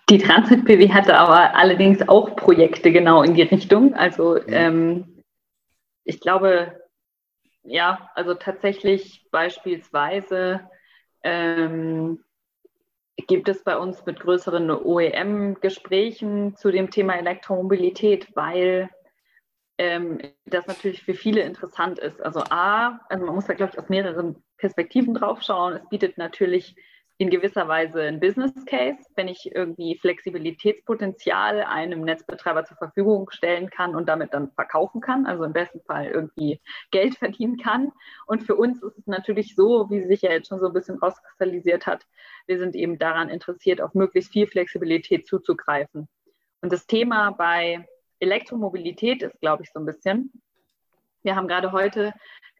Die Transit BW hatte aber allerdings auch Projekte genau in die Richtung. Also mhm. ähm, ich glaube, ja, also tatsächlich beispielsweise ähm, gibt es bei uns mit größeren OEM-Gesprächen zu dem Thema Elektromobilität, weil ähm, das natürlich für viele interessant ist. Also A, also man muss da, glaube ich, aus mehreren Perspektiven drauf schauen. Es bietet natürlich in gewisser Weise ein Business Case, wenn ich irgendwie Flexibilitätspotenzial einem Netzbetreiber zur Verfügung stellen kann und damit dann verkaufen kann, also im besten Fall irgendwie Geld <laughs> verdienen kann. Und für uns ist es natürlich so, wie sich ja jetzt schon so ein bisschen rauskristallisiert hat, wir sind eben daran interessiert, auf möglichst viel Flexibilität zuzugreifen. Und das Thema bei Elektromobilität ist, glaube ich, so ein bisschen, wir haben gerade heute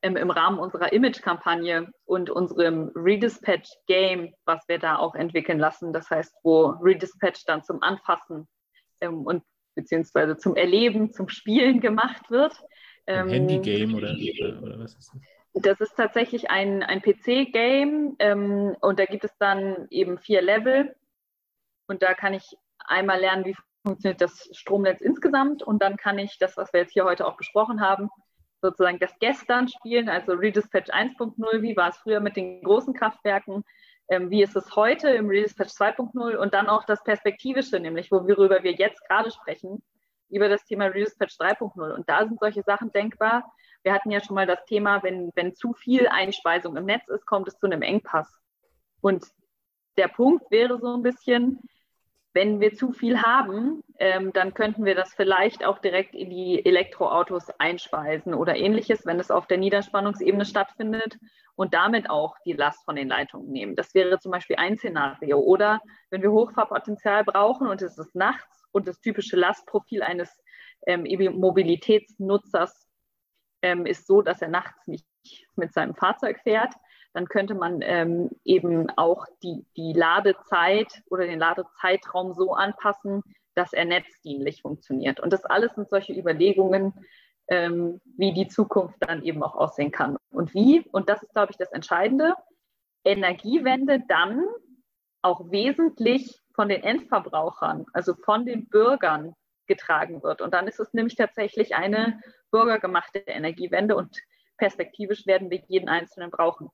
ähm, im Rahmen unserer Image-Kampagne und unserem Redispatch-Game, was wir da auch entwickeln lassen. Das heißt, wo Redispatch dann zum Anfassen ähm, und beziehungsweise zum Erleben, zum Spielen gemacht wird. Ähm, Handy-Game oder, oder, was ist das? Das ist tatsächlich ein, ein PC-Game ähm, und da gibt es dann eben vier Level und da kann ich einmal lernen, wie funktioniert das Stromnetz insgesamt und dann kann ich das, was wir jetzt hier heute auch besprochen haben, sozusagen das Gestern spielen, also Redispatch 1.0, wie war es früher mit den großen Kraftwerken, ähm, wie ist es heute im Redispatch 2.0 und dann auch das Perspektivische, nämlich worüber wir jetzt gerade sprechen, über das Thema Redispatch 3.0. Und da sind solche Sachen denkbar. Wir hatten ja schon mal das Thema, wenn, wenn zu viel Einspeisung im Netz ist, kommt es zu einem Engpass. Und der Punkt wäre so ein bisschen, wenn wir zu viel haben, ähm, dann könnten wir das vielleicht auch direkt in die Elektroautos einspeisen oder ähnliches, wenn es auf der Niederspannungsebene stattfindet und damit auch die Last von den Leitungen nehmen. Das wäre zum Beispiel ein Szenario. Oder wenn wir Hochfahrpotenzial brauchen und es ist nachts und das typische Lastprofil eines ähm, Mobilitätsnutzers ähm, ist so, dass er nachts nicht mit seinem Fahrzeug fährt, dann könnte man ähm, eben auch die, die Ladezeit oder den Ladezeitraum so anpassen, dass er netzdienlich funktioniert. Und das alles sind solche Überlegungen, ähm, wie die Zukunft dann eben auch aussehen kann. Und wie, und das ist, glaube ich, das Entscheidende, Energiewende dann auch wesentlich von den Endverbrauchern, also von den Bürgern getragen wird. Und dann ist es nämlich tatsächlich eine bürgergemachte Energiewende und perspektivisch werden wir jeden Einzelnen brauchen.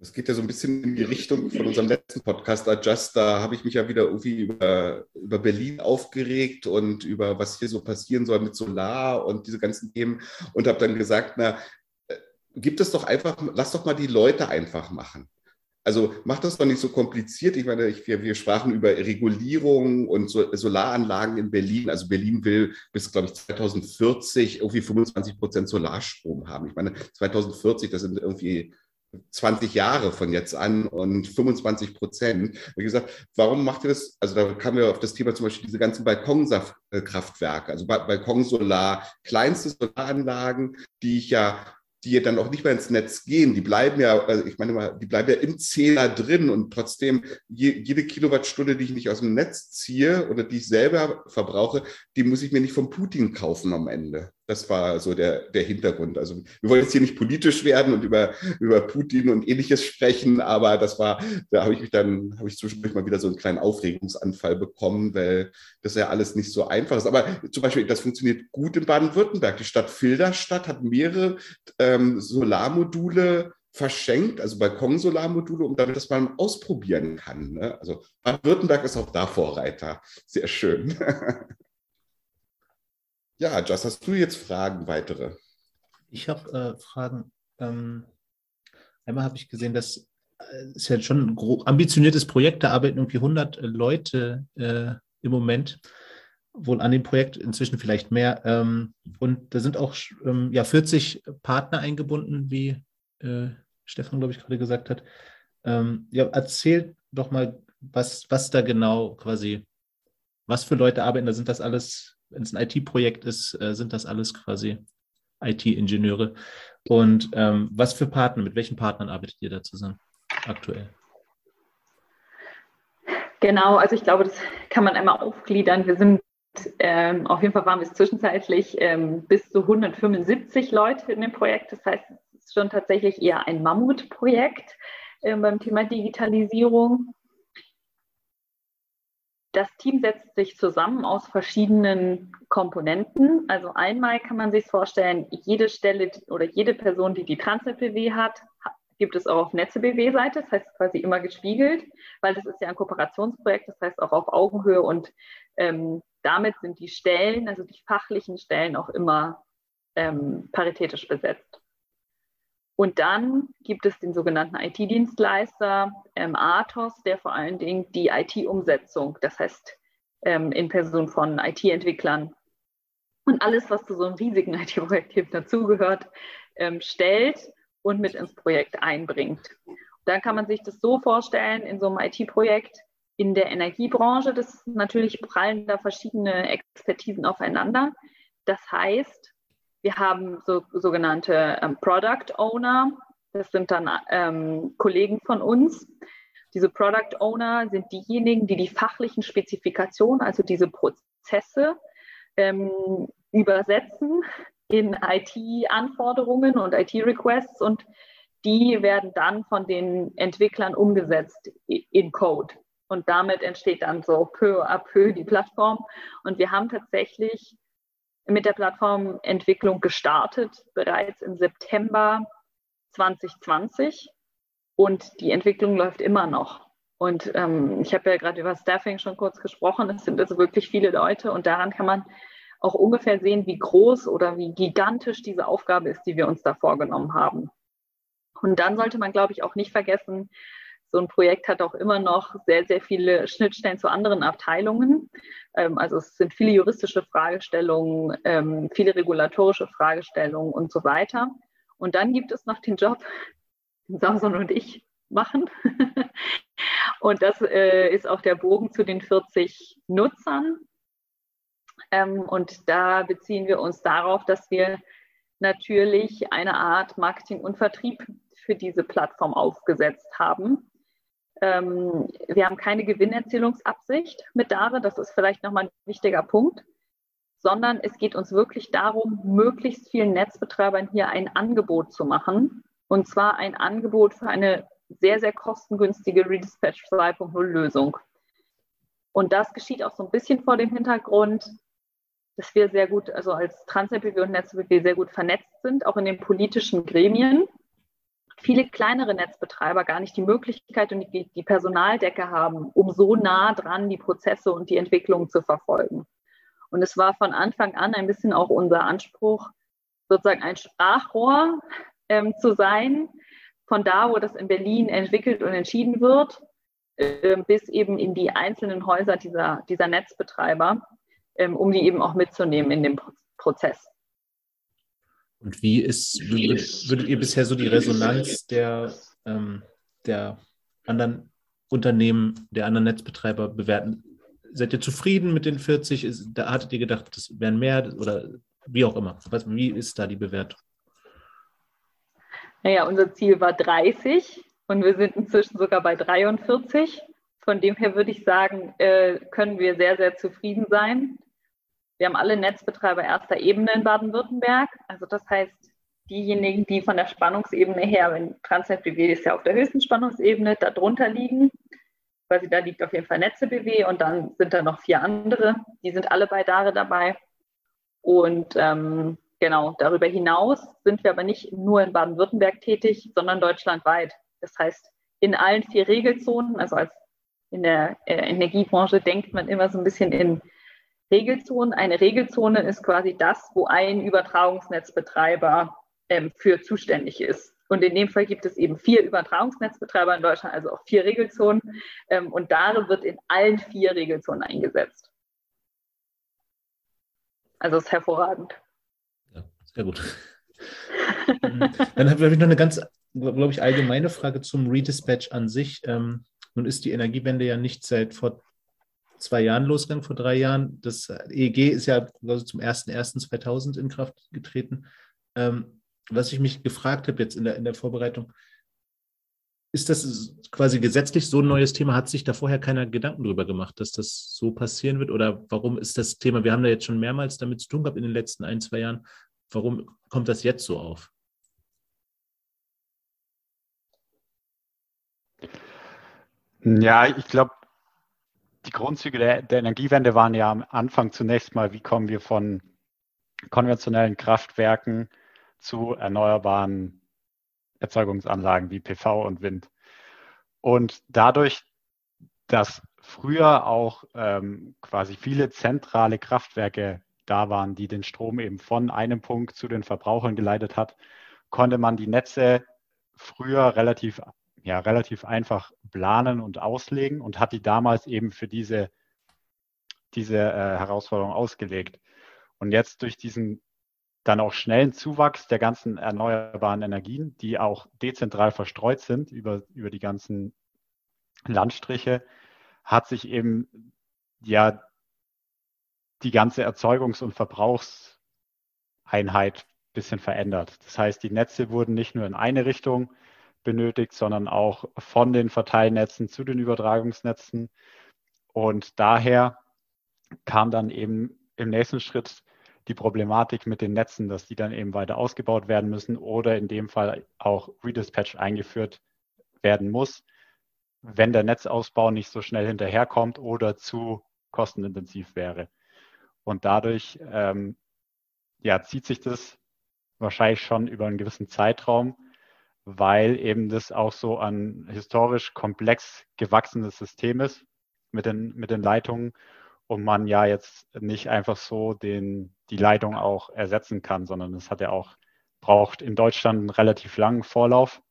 Das geht ja so ein bisschen in die Richtung von unserem letzten Podcast, Adjust. Da habe ich mich ja wieder irgendwie über, über Berlin aufgeregt und über was hier so passieren soll mit Solar und diese ganzen Themen und habe dann gesagt, na, äh, gibt es doch einfach, lass doch mal die Leute einfach machen. Also macht das doch nicht so kompliziert. Ich meine, ich, wir, wir, sprachen über Regulierung und so, Solaranlagen in Berlin. Also Berlin will bis, glaube ich, 2040 irgendwie 25 Prozent Solarstrom haben. Ich meine, 2040, das sind irgendwie 20 Jahre von jetzt an und 25 Prozent. Wie gesagt, warum macht ihr das? Also da kamen wir auf das Thema zum Beispiel diese ganzen Balkonkraftwerke, also Balkonsolar, kleinste Solaranlagen, die ich ja die ja dann auch nicht mehr ins Netz gehen. Die bleiben ja, also ich meine mal, die bleiben ja im Zähler drin und trotzdem je, jede Kilowattstunde, die ich nicht aus dem Netz ziehe oder die ich selber verbrauche, die muss ich mir nicht vom Putin kaufen am Ende. Das war so der, der Hintergrund. Also wir wollen jetzt hier nicht politisch werden und über, über Putin und ähnliches sprechen, aber das war, da habe ich mich dann, habe ich zwischendurch mal wieder so einen kleinen Aufregungsanfall bekommen, weil das ja alles nicht so einfach ist. Aber zum Beispiel, das funktioniert gut in Baden-Württemberg. Die Stadt Filderstadt hat mehrere ähm, Solarmodule verschenkt, also Balkonsolarmodule, um damit das mal ausprobieren kann. Ne? Also Baden-Württemberg ist auch da Vorreiter. Sehr schön. <laughs> Ja, Just, hast du jetzt Fragen weitere? Ich habe äh, Fragen. Ähm, einmal habe ich gesehen, dass äh, ist ja schon ein ambitioniertes Projekt. Da arbeiten irgendwie 100 äh, Leute äh, im Moment wohl an dem Projekt, inzwischen vielleicht mehr. Ähm, und da sind auch ähm, ja, 40 Partner eingebunden, wie äh, Stefan, glaube ich, gerade gesagt hat. Ähm, ja, erzähl doch mal, was, was da genau quasi, was für Leute arbeiten. Da sind das alles wenn es ein IT-Projekt ist, äh, sind das alles quasi IT-Ingenieure. Und ähm, was für Partner, mit welchen Partnern arbeitet ihr da zusammen aktuell? Genau, also ich glaube, das kann man einmal aufgliedern. Wir sind ähm, auf jeden Fall waren wir zwischenzeitlich ähm, bis zu 175 Leute in dem Projekt. Das heißt, es ist schon tatsächlich eher ein Mammutprojekt äh, beim Thema Digitalisierung. Das Team setzt sich zusammen aus verschiedenen Komponenten. Also einmal kann man sich vorstellen, jede Stelle oder jede Person, die die Transnet-BW hat, gibt es auch auf Netze-BW-Seite, das heißt quasi immer gespiegelt, weil das ist ja ein Kooperationsprojekt, das heißt auch auf Augenhöhe und ähm, damit sind die Stellen, also die fachlichen Stellen auch immer ähm, paritätisch besetzt. Und dann gibt es den sogenannten IT-Dienstleister ähm, Athos, der vor allen Dingen die IT-Umsetzung, das heißt ähm, in Person von IT-Entwicklern und alles, was zu so einem riesigen <laughs> IT-Projekt dazugehört, ähm, stellt und mit ins Projekt einbringt. dann kann man sich das so vorstellen, in so einem IT-Projekt in der Energiebranche, das natürlich prallen da verschiedene Expertisen aufeinander. Das heißt, wir haben so, sogenannte ähm, Product Owner. Das sind dann ähm, Kollegen von uns. Diese Product Owner sind diejenigen, die die fachlichen Spezifikationen, also diese Prozesse, ähm, übersetzen in IT-Anforderungen und IT-Requests und die werden dann von den Entwicklern umgesetzt in Code. Und damit entsteht dann so peu à peu die Plattform. Und wir haben tatsächlich mit der Plattformentwicklung gestartet, bereits im September 2020. Und die Entwicklung läuft immer noch. Und ähm, ich habe ja gerade über Staffing schon kurz gesprochen. Es sind also wirklich viele Leute und daran kann man auch ungefähr sehen, wie groß oder wie gigantisch diese Aufgabe ist, die wir uns da vorgenommen haben. Und dann sollte man, glaube ich, auch nicht vergessen, so ein Projekt hat auch immer noch sehr, sehr viele Schnittstellen zu anderen Abteilungen. Ähm, also es sind viele juristische Fragestellungen, ähm, viele regulatorische Fragestellungen und so weiter. Und dann gibt es noch den Job, den Samson und ich machen. <laughs> und das äh, ist auch der Bogen zu den 40 Nutzern. Ähm, und da beziehen wir uns darauf, dass wir natürlich eine Art Marketing und Vertrieb für diese Plattform aufgesetzt haben. Ähm, wir haben keine Gewinnerzielungsabsicht mit Dare, das ist vielleicht nochmal ein wichtiger Punkt, sondern es geht uns wirklich darum, möglichst vielen Netzbetreibern hier ein Angebot zu machen. Und zwar ein Angebot für eine sehr, sehr kostengünstige Redispatch 2.0 Lösung. Und das geschieht auch so ein bisschen vor dem Hintergrund, dass wir sehr gut, also als TransNetBW und NetzBW sehr gut vernetzt sind, auch in den politischen Gremien viele kleinere Netzbetreiber gar nicht die Möglichkeit und die, die Personaldecke haben, um so nah dran die Prozesse und die Entwicklung zu verfolgen. Und es war von Anfang an ein bisschen auch unser Anspruch, sozusagen ein Sprachrohr ähm, zu sein, von da, wo das in Berlin entwickelt und entschieden wird, äh, bis eben in die einzelnen Häuser dieser, dieser Netzbetreiber, ähm, um die eben auch mitzunehmen in dem Prozess. Und wie ist, wie würdet ihr bisher so die Resonanz der, ähm, der anderen Unternehmen, der anderen Netzbetreiber bewerten? Seid ihr zufrieden mit den 40? Ist, da hattet ihr gedacht, das wären mehr oder wie auch immer? Was, wie ist da die Bewertung? Naja, unser Ziel war 30 und wir sind inzwischen sogar bei 43. Von dem her würde ich sagen, äh, können wir sehr, sehr zufrieden sein. Wir haben alle Netzbetreiber erster Ebene in Baden-Württemberg. Also das heißt, diejenigen, die von der Spannungsebene her, wenn Transnet BW ist ja auf der höchsten Spannungsebene, darunter liegen, quasi da liegt auf jeden Fall Netze BW und dann sind da noch vier andere, die sind alle bei DARE dabei. Und ähm, genau, darüber hinaus sind wir aber nicht nur in Baden-Württemberg tätig, sondern deutschlandweit. Das heißt, in allen vier Regelzonen, also als in der äh, Energiebranche denkt man immer so ein bisschen in Regelzonen. Eine Regelzone ist quasi das, wo ein Übertragungsnetzbetreiber ähm, für zuständig ist. Und in dem Fall gibt es eben vier Übertragungsnetzbetreiber in Deutschland, also auch vier Regelzonen. Ähm, und DARE wird in allen vier Regelzonen eingesetzt. Also ist hervorragend. Ja, sehr gut. Dann habe ich noch eine ganz, glaube ich, allgemeine Frage zum Redispatch an sich. Ähm, nun ist die Energiewende ja nicht seit vor zwei Jahren losgegangen, vor drei Jahren. Das EEG ist ja also zum 01.01.2000 in Kraft getreten. Ähm, was ich mich gefragt habe jetzt in der, in der Vorbereitung, ist das quasi gesetzlich so ein neues Thema? Hat sich da vorher keiner Gedanken darüber gemacht, dass das so passieren wird? Oder warum ist das Thema, wir haben da jetzt schon mehrmals damit zu tun gehabt in den letzten ein, zwei Jahren, warum kommt das jetzt so auf? Ja, ich glaube, die Grundzüge der, der, Energiewende waren ja am Anfang zunächst mal, wie kommen wir von konventionellen Kraftwerken zu erneuerbaren Erzeugungsanlagen wie PV und Wind. Und dadurch, dass früher auch ähm, quasi viele zentrale Kraftwerke da waren, die den Strom eben von einem Punkt zu den Verbrauchern geleitet hat, konnte man die Netze früher relativ ja, relativ einfach planen und auslegen und hat die damals eben für diese, diese äh, Herausforderung ausgelegt. Und jetzt durch diesen dann auch schnellen Zuwachs der ganzen erneuerbaren Energien, die auch dezentral verstreut sind über, über die ganzen Landstriche, hat sich eben ja die ganze Erzeugungs- und Verbrauchseinheit ein bisschen verändert. Das heißt, die Netze wurden nicht nur in eine Richtung benötigt, sondern auch von den Verteilnetzen zu den Übertragungsnetzen. Und daher kam dann eben im nächsten Schritt die Problematik mit den Netzen, dass die dann eben weiter ausgebaut werden müssen oder in dem Fall auch Redispatch eingeführt werden muss, wenn der Netzausbau nicht so schnell hinterherkommt oder zu kostenintensiv wäre. Und dadurch ähm, ja, zieht sich das wahrscheinlich schon über einen gewissen Zeitraum weil eben das auch so ein historisch komplex gewachsenes System ist mit den, mit den Leitungen und man ja jetzt nicht einfach so den, die Leitung auch ersetzen kann, sondern es hat ja auch, braucht in Deutschland einen relativ langen Vorlauf,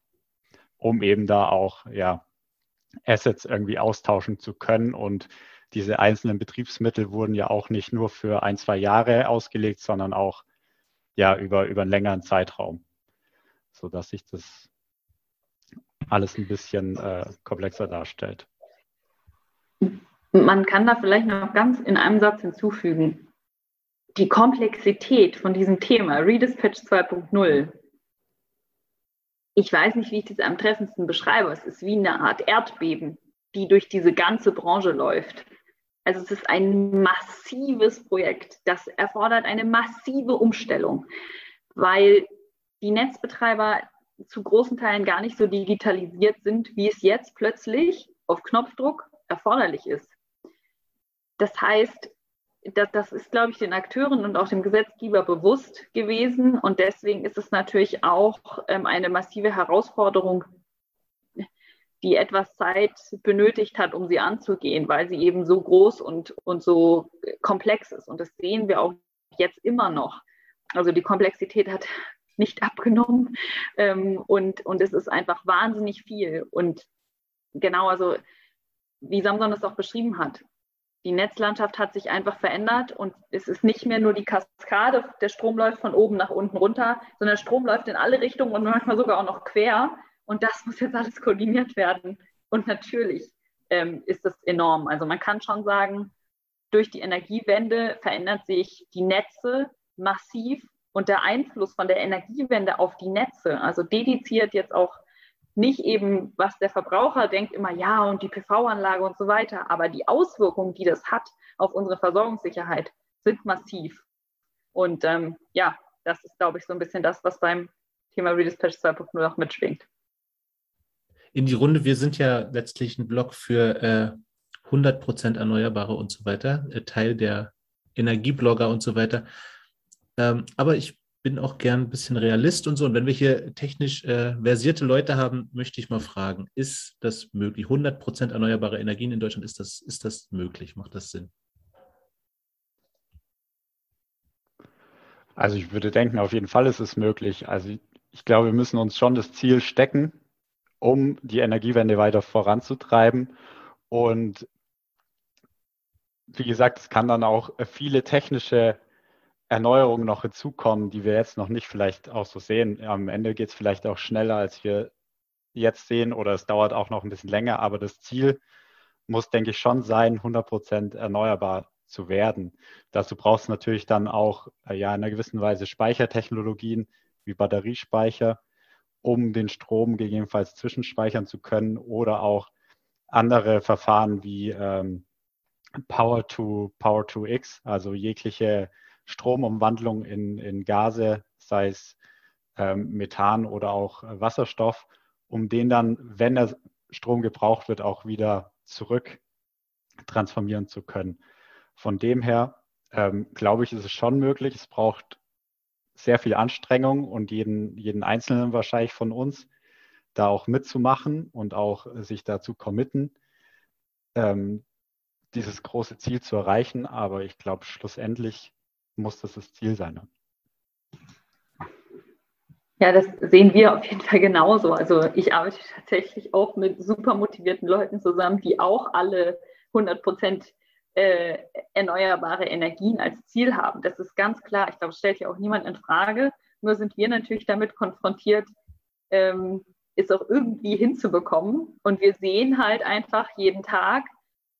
um eben da auch ja, Assets irgendwie austauschen zu können. Und diese einzelnen Betriebsmittel wurden ja auch nicht nur für ein, zwei Jahre ausgelegt, sondern auch ja über, über einen längeren Zeitraum sodass sich das alles ein bisschen äh, komplexer darstellt. Man kann da vielleicht noch ganz in einem Satz hinzufügen. Die Komplexität von diesem Thema, Redispatch 2.0, ich weiß nicht, wie ich das am treffendsten beschreibe. Es ist wie eine Art Erdbeben, die durch diese ganze Branche läuft. Also es ist ein massives Projekt. Das erfordert eine massive Umstellung, weil die Netzbetreiber zu großen Teilen gar nicht so digitalisiert sind, wie es jetzt plötzlich auf Knopfdruck erforderlich ist. Das heißt, das, das ist, glaube ich, den Akteuren und auch dem Gesetzgeber bewusst gewesen. Und deswegen ist es natürlich auch ähm, eine massive Herausforderung, die etwas Zeit benötigt hat, um sie anzugehen, weil sie eben so groß und, und so komplex ist. Und das sehen wir auch jetzt immer noch. Also die Komplexität hat nicht <laughs> abgenommen. Ähm, und, und es ist einfach wahnsinnig viel. Und genau, also wie Samson es auch beschrieben hat, die Netzlandschaft hat sich einfach verändert und es ist nicht mehr nur die Kaskade, der Strom läuft von oben nach unten runter, sondern der Strom läuft in alle Richtungen und manchmal sogar auch noch quer. Und das muss jetzt alles koordiniert werden. Und natürlich ähm, ist das enorm. Also man kann schon sagen, durch die Energiewende verändert sich die Netze massiv Und der Einfluss von der Energiewende auf die Netze, also dediziert jetzt auch nicht eben, was der Verbraucher denkt, immer ja und die PV-Anlage und so weiter, aber die Auswirkungen, die das hat auf unsere Versorgungssicherheit, sind massiv. Und ähm, ja, das ist, glaube ich, so ein bisschen das, was beim Thema Redispatch 2.0 auch mitschwingt. In die Runde, wir sind ja letztlich ein Blog für äh, 100% Erneuerbare und so weiter, äh, Teil der Energieblogger und so weiter. Ähm, aber ich bin auch gern ein bisschen Realist und so. Und wenn wir hier technisch äh, versierte Leute haben, möchte ich mal fragen, ist das möglich? 100% erneuerbare Energien in Deutschland, ist das, ist das möglich? Macht das Sinn? Also ich würde denken, auf jeden Fall ist es möglich. Also ich glaube, wir müssen uns schon das Ziel stecken, um die Energiewende weiter voranzutreiben. Und wie gesagt, es kann dann auch viele technische Erneuerungen noch hinzukommen, die wir jetzt noch nicht vielleicht auch so sehen. Am Ende geht es vielleicht auch schneller, als wir jetzt sehen, oder es dauert auch noch ein bisschen länger, aber das Ziel muss, denke ich, schon sein, 100 Prozent erneuerbar zu werden. Dazu braucht es natürlich dann auch äh, ja in einer gewissen Weise Speichertechnologien wie Batteriespeicher, um den Strom gegebenenfalls zwischenspeichern zu können oder auch andere Verfahren wie ähm, Power to Power to X, also jegliche Stromumwandlung in, in Gase, sei es ähm, Methan oder auch äh, Wasserstoff, um den dann, wenn der Strom gebraucht wird, auch wieder zurück transformieren zu können. Von dem her ähm, glaube ich, ist es schon möglich. Es braucht sehr viel Anstrengung und jeden, jeden Einzelnen wahrscheinlich von uns, da auch mitzumachen und auch sich dazu committen, ähm, dieses große Ziel zu erreichen. Aber ich glaube, schlussendlich muss das das Ziel sein. Ja, das sehen wir auf jeden Fall genauso. Also ich arbeite tatsächlich auch mit super motivierten Leuten zusammen, die auch alle 100 Prozent äh, erneuerbare Energien als Ziel haben. Das ist ganz klar. Ich glaube, das stellt ja auch niemand in Frage. Nur sind wir natürlich damit konfrontiert, ähm, es auch irgendwie hinzubekommen. Und wir sehen halt einfach jeden Tag,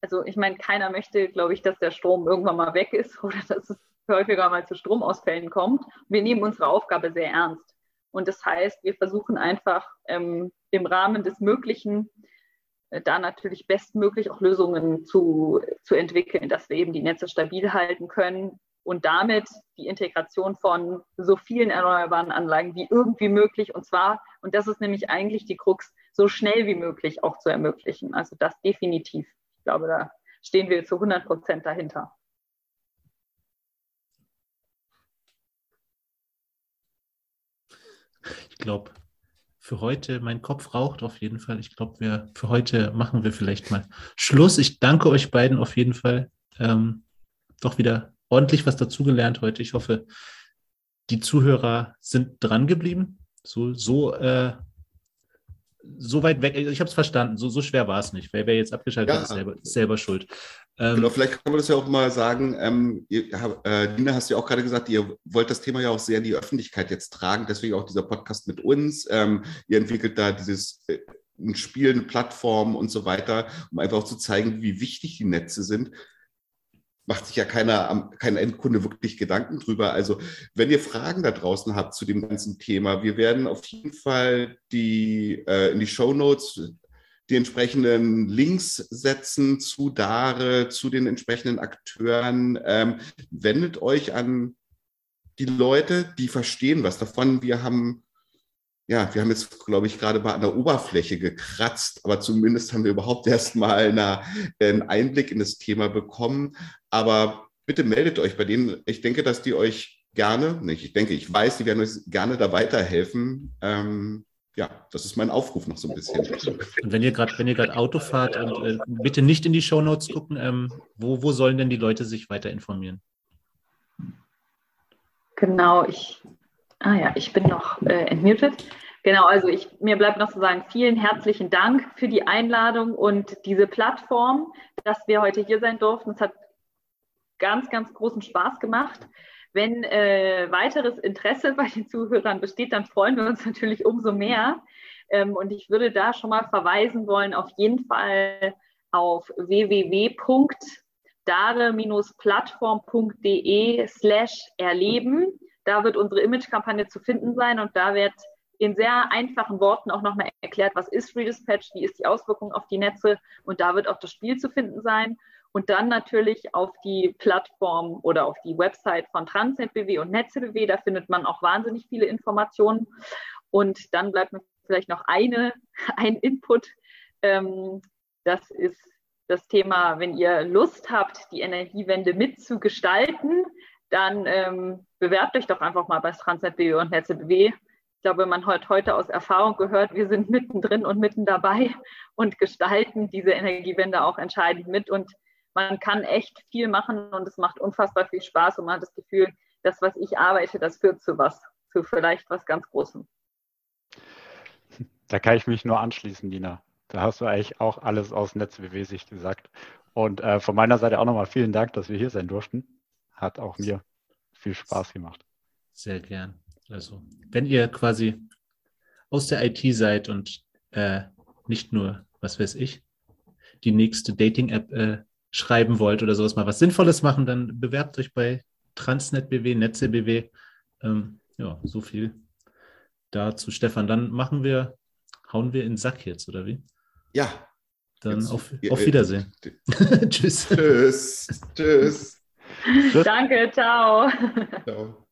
also ich meine, keiner möchte, glaube ich, dass der Strom irgendwann mal weg ist <laughs> oder dass es häufiger mal zu Stromausfällen kommt. Wir nehmen unsere Aufgabe sehr ernst. Und das heißt, wir versuchen einfach ähm, im Rahmen des Möglichen äh, da natürlich bestmöglich auch Lösungen zu, zu entwickeln, dass wir eben die Netze stabil halten können und damit die Integration von so vielen erneuerbaren Anlagen wie irgendwie möglich und zwar, und das ist nämlich eigentlich die Krux, so schnell wie möglich auch zu ermöglichen. Also das definitiv. Ich glaube, da stehen wir zu 100 Prozent dahinter. Ich glaube, für heute, mein Kopf raucht auf jeden Fall. Ich glaube, wir für heute machen wir vielleicht mal Schluss. Ich danke euch beiden auf jeden Fall. Ähm, doch wieder ordentlich was dazugelernt heute. Ich hoffe, die Zuhörer sind dran geblieben. So, so, äh, so weit weg. Ich habe es verstanden. So, so schwer war es nicht. Wer, wer jetzt abgeschaltet ja. hat, ist selber, ist selber schuld. Ähm, genau, vielleicht kann man das ja auch mal sagen. Ähm, ihr, äh, Dina, hast du ja auch gerade gesagt, ihr wollt das Thema ja auch sehr in die Öffentlichkeit jetzt tragen. Deswegen auch dieser Podcast mit uns. Ähm, ihr entwickelt da dieses äh, Spiel, eine Plattform und so weiter, um einfach auch zu zeigen, wie wichtig die Netze sind. Macht sich ja keiner, kein Endkunde wirklich Gedanken drüber. Also, wenn ihr Fragen da draußen habt zu dem ganzen Thema, wir werden auf jeden Fall die äh, in die Show Notes die entsprechenden Links setzen zu Dare, zu den entsprechenden Akteuren. Ähm, wendet euch an die Leute, die verstehen was davon. Wir haben, ja, wir haben jetzt, glaube ich, gerade mal an der Oberfläche gekratzt, aber zumindest haben wir überhaupt erstmal einen Einblick in das Thema bekommen. Aber bitte meldet euch bei denen. Ich denke, dass die euch gerne, nicht, ich denke, ich weiß, die werden euch gerne da weiterhelfen. Ähm, ja, das ist mein Aufruf noch so ein bisschen. Und wenn ihr gerade, wenn ihr gerade Auto fahrt und äh, bitte nicht in die Shownotes gucken, ähm, wo, wo sollen denn die Leute sich weiter informieren? Genau, ich, ah ja, ich bin noch äh, entmutet. Genau, also ich, mir bleibt noch zu sagen, vielen herzlichen Dank für die Einladung und diese Plattform, dass wir heute hier sein durften. Es hat ganz, ganz großen Spaß gemacht. Wenn äh, weiteres Interesse <laughs> bei den Zuhörern besteht, dann freuen wir uns natürlich umso mehr. Ähm, und ich würde da schon mal verweisen wollen, auf jeden Fall auf www.dare-plattform.de slash erleben. da wird unsere Image-Kampagne zu finden sein und da wird in sehr einfachen Worten auch nochmal erklärt, was ist Free Dispatch, wie ist die Auswirkung auf die Netze und da wird auch das Spiel zu finden sein. Und dann natürlich auf die Plattform oder auf die Website von TransnetBW und NetzeBW, da findet man auch wahnsinnig viele Informationen. Und dann bleibt mir vielleicht noch eine, <laughs> ein Input. Ähm, das ist das Thema, wenn ihr Lust habt, die Energiewende mitzugestalten, dann ähm, bewerbt euch doch einfach mal bei TransnetBW und NetzeBW ich glaube, man hat heute aus Erfahrung gehört, wir sind mittendrin und mitten dabei und gestalten diese Energiewende auch entscheidend mit. Und man kann echt viel machen und es macht unfassbar viel Spaß und man hat das Gefühl, das, was ich arbeite, das führt zu was, zu vielleicht was ganz Großem. Da kann ich mich nur anschließen, Nina. Da hast du eigentlich auch alles aus NetzBW-Sicht gesagt. Und äh, von meiner Seite auch nochmal vielen Dank, dass wir hier sein durften. Hat auch mir viel Spaß gemacht. Sehr gern. Also, wenn ihr quasi aus der IT seid und äh, nicht nur, was weiß ich, die nächste Dating-App äh, schreiben wollt oder sowas, mal was Sinnvolles machen, dann bewerbt euch bei TransnetBW, NetzeBW. Ähm, ja, so viel dazu, Stefan. Dann machen wir, hauen wir in den Sack jetzt, oder wie? Ja. Dann jetzt, auf, auf Wiedersehen. <laughs> <laughs> Tschüss. Tschüss. Tschüss. Danke, ciao. Ciao.